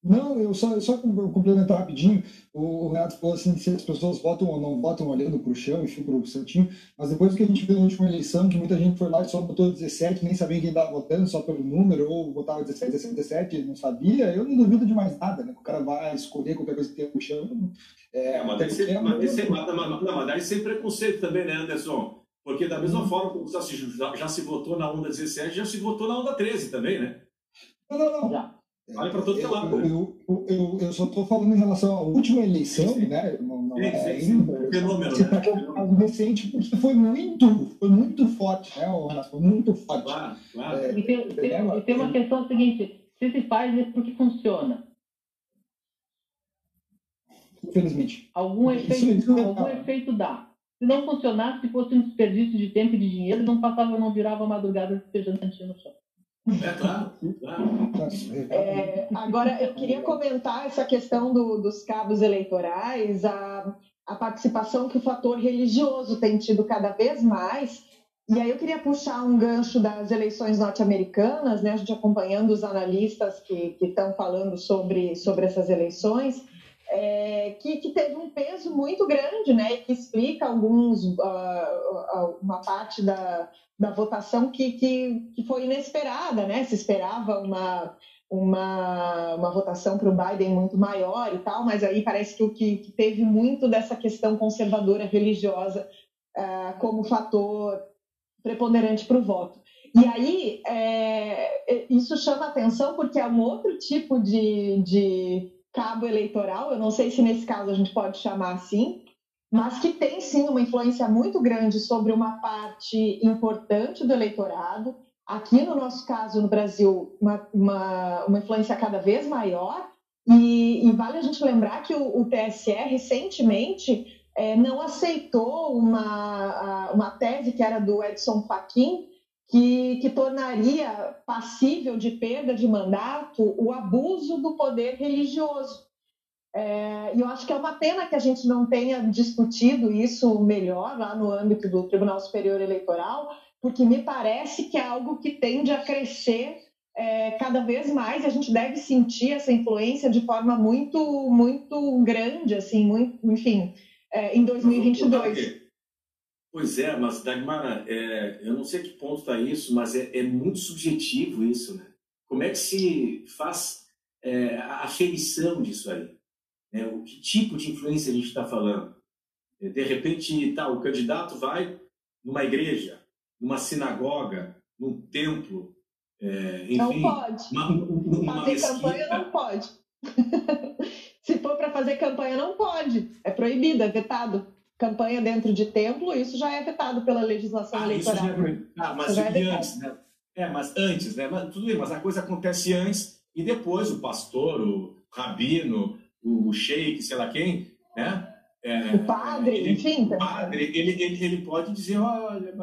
Não, eu só, só complementar rapidinho. O Renato falou assim: se as pessoas votam ou não votam olhando para o chão, enfim, para o santinho. Mas depois do que a gente viu na última eleição, que muita gente foi lá e só botou 17, nem sabia quem estava votando, só pelo número, ou botava 17, 17, 17, não sabia, eu não duvido de mais nada, né? Que o cara vai escolher qualquer coisa que tem no chão. É, é mas daí sem, mas, sem, mas, não, mas sem preconceito também, né, Anderson? Porque da mesma hum. forma como já se, já, já se votou na onda 17, já se votou na onda 13 também, né? Não, não, não. Já. Vale para todo lado. É eu, eu, eu, eu, só estou falando em relação à última eleição, sim, sim. né? Não, não sim, é ainda. Fenômeno, né? Tá recente, porque foi muito, foi muito forte, né? Foi muito forte. Claro, claro. É, e, tem, tem, é, e tem uma questão seguinte: se se faz, é porque funciona. Infelizmente. Algum efeito, algum efeito dá. Se não funcionasse, se fosse um desperdício de tempo e de dinheiro, não passava, não virava madrugada despejando cantinho no chão. É claro, claro. É, agora, eu queria comentar essa questão do, dos cabos eleitorais, a, a participação que o fator religioso tem tido cada vez mais. E aí eu queria puxar um gancho das eleições norte-americanas, né? A gente acompanhando os analistas que estão falando sobre, sobre essas eleições, é, que, que, teve um peso muito grande, né? Que explica alguns, uh, uma parte da, da votação que, que, que foi inesperada, né? Se esperava uma, uma, uma votação para o Biden muito maior e tal, mas aí parece que o que, que teve muito dessa questão conservadora religiosa uh, como fator preponderante para o voto. E aí é, isso chama atenção porque é um outro tipo de, de cabo eleitoral, eu não sei se nesse caso a gente pode chamar assim, mas que tem sim uma influência muito grande sobre uma parte importante do eleitorado. Aqui no nosso caso, no Brasil, uma, uma, uma influência cada vez maior. E, e, vale a gente lembrar que o, o TSE recentemente é, não aceitou uma, uma tese que era do Edson Fachin, que, que tornaria passível de perda de mandato o abuso do poder religioso. É, e eu acho que é uma pena que a gente não tenha discutido isso melhor lá no âmbito do Tribunal Superior Eleitoral, porque me parece que é algo que tende a crescer é, cada vez mais e a gente deve sentir essa influência de forma muito, muito grande, assim, muito, enfim, é, em 2022. Pois é, mas Dagmar, é, eu não sei que ponto está isso, mas é, é, muito subjetivo isso, né? Como é que se faz é, a aferição disso aí? Né? O que tipo de influência a gente está falando? É, de repente, tá, o candidato vai numa igreja, numa sinagoga, num templo, é, enfim, não pode. Uma, uma fazer mesquita. campanha não pode. *laughs* Se for para fazer campanha, não pode. É proibido, é vetado. Campanha dentro de templo, isso já é vetado pela legislação ah, eleitoral. É... Ah, mas é antes, né? É, mas antes, né? Mas, tudo bem, mas a coisa acontece antes e depois o pastor, o rabino, o sheik, sei lá quem, né? É, o padre, ele, enfim. O padre, ele, ele, ele pode dizer, olha,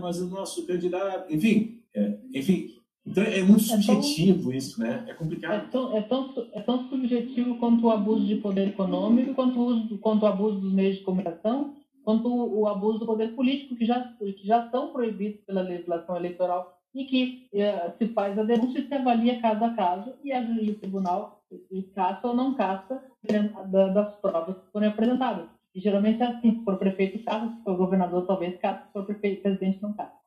mas o nosso candidato, enfim, é, enfim. Então é muito subjetivo é tão, isso, né? É complicado. É tão, é, tão, é tão subjetivo quanto o abuso de poder econômico, quanto o, uso, quanto o abuso dos meios de comunicação, quanto o, o abuso do poder político, que já, que já estão proibidos pela legislação eleitoral e que eh, se faz a denúncia e se avalia caso a caso e, a, e o tribunal caça ou não caça das provas que forem apresentadas. E geralmente é assim, se for prefeito caça, se for governador talvez caça, se for prefeito, presidente não caça.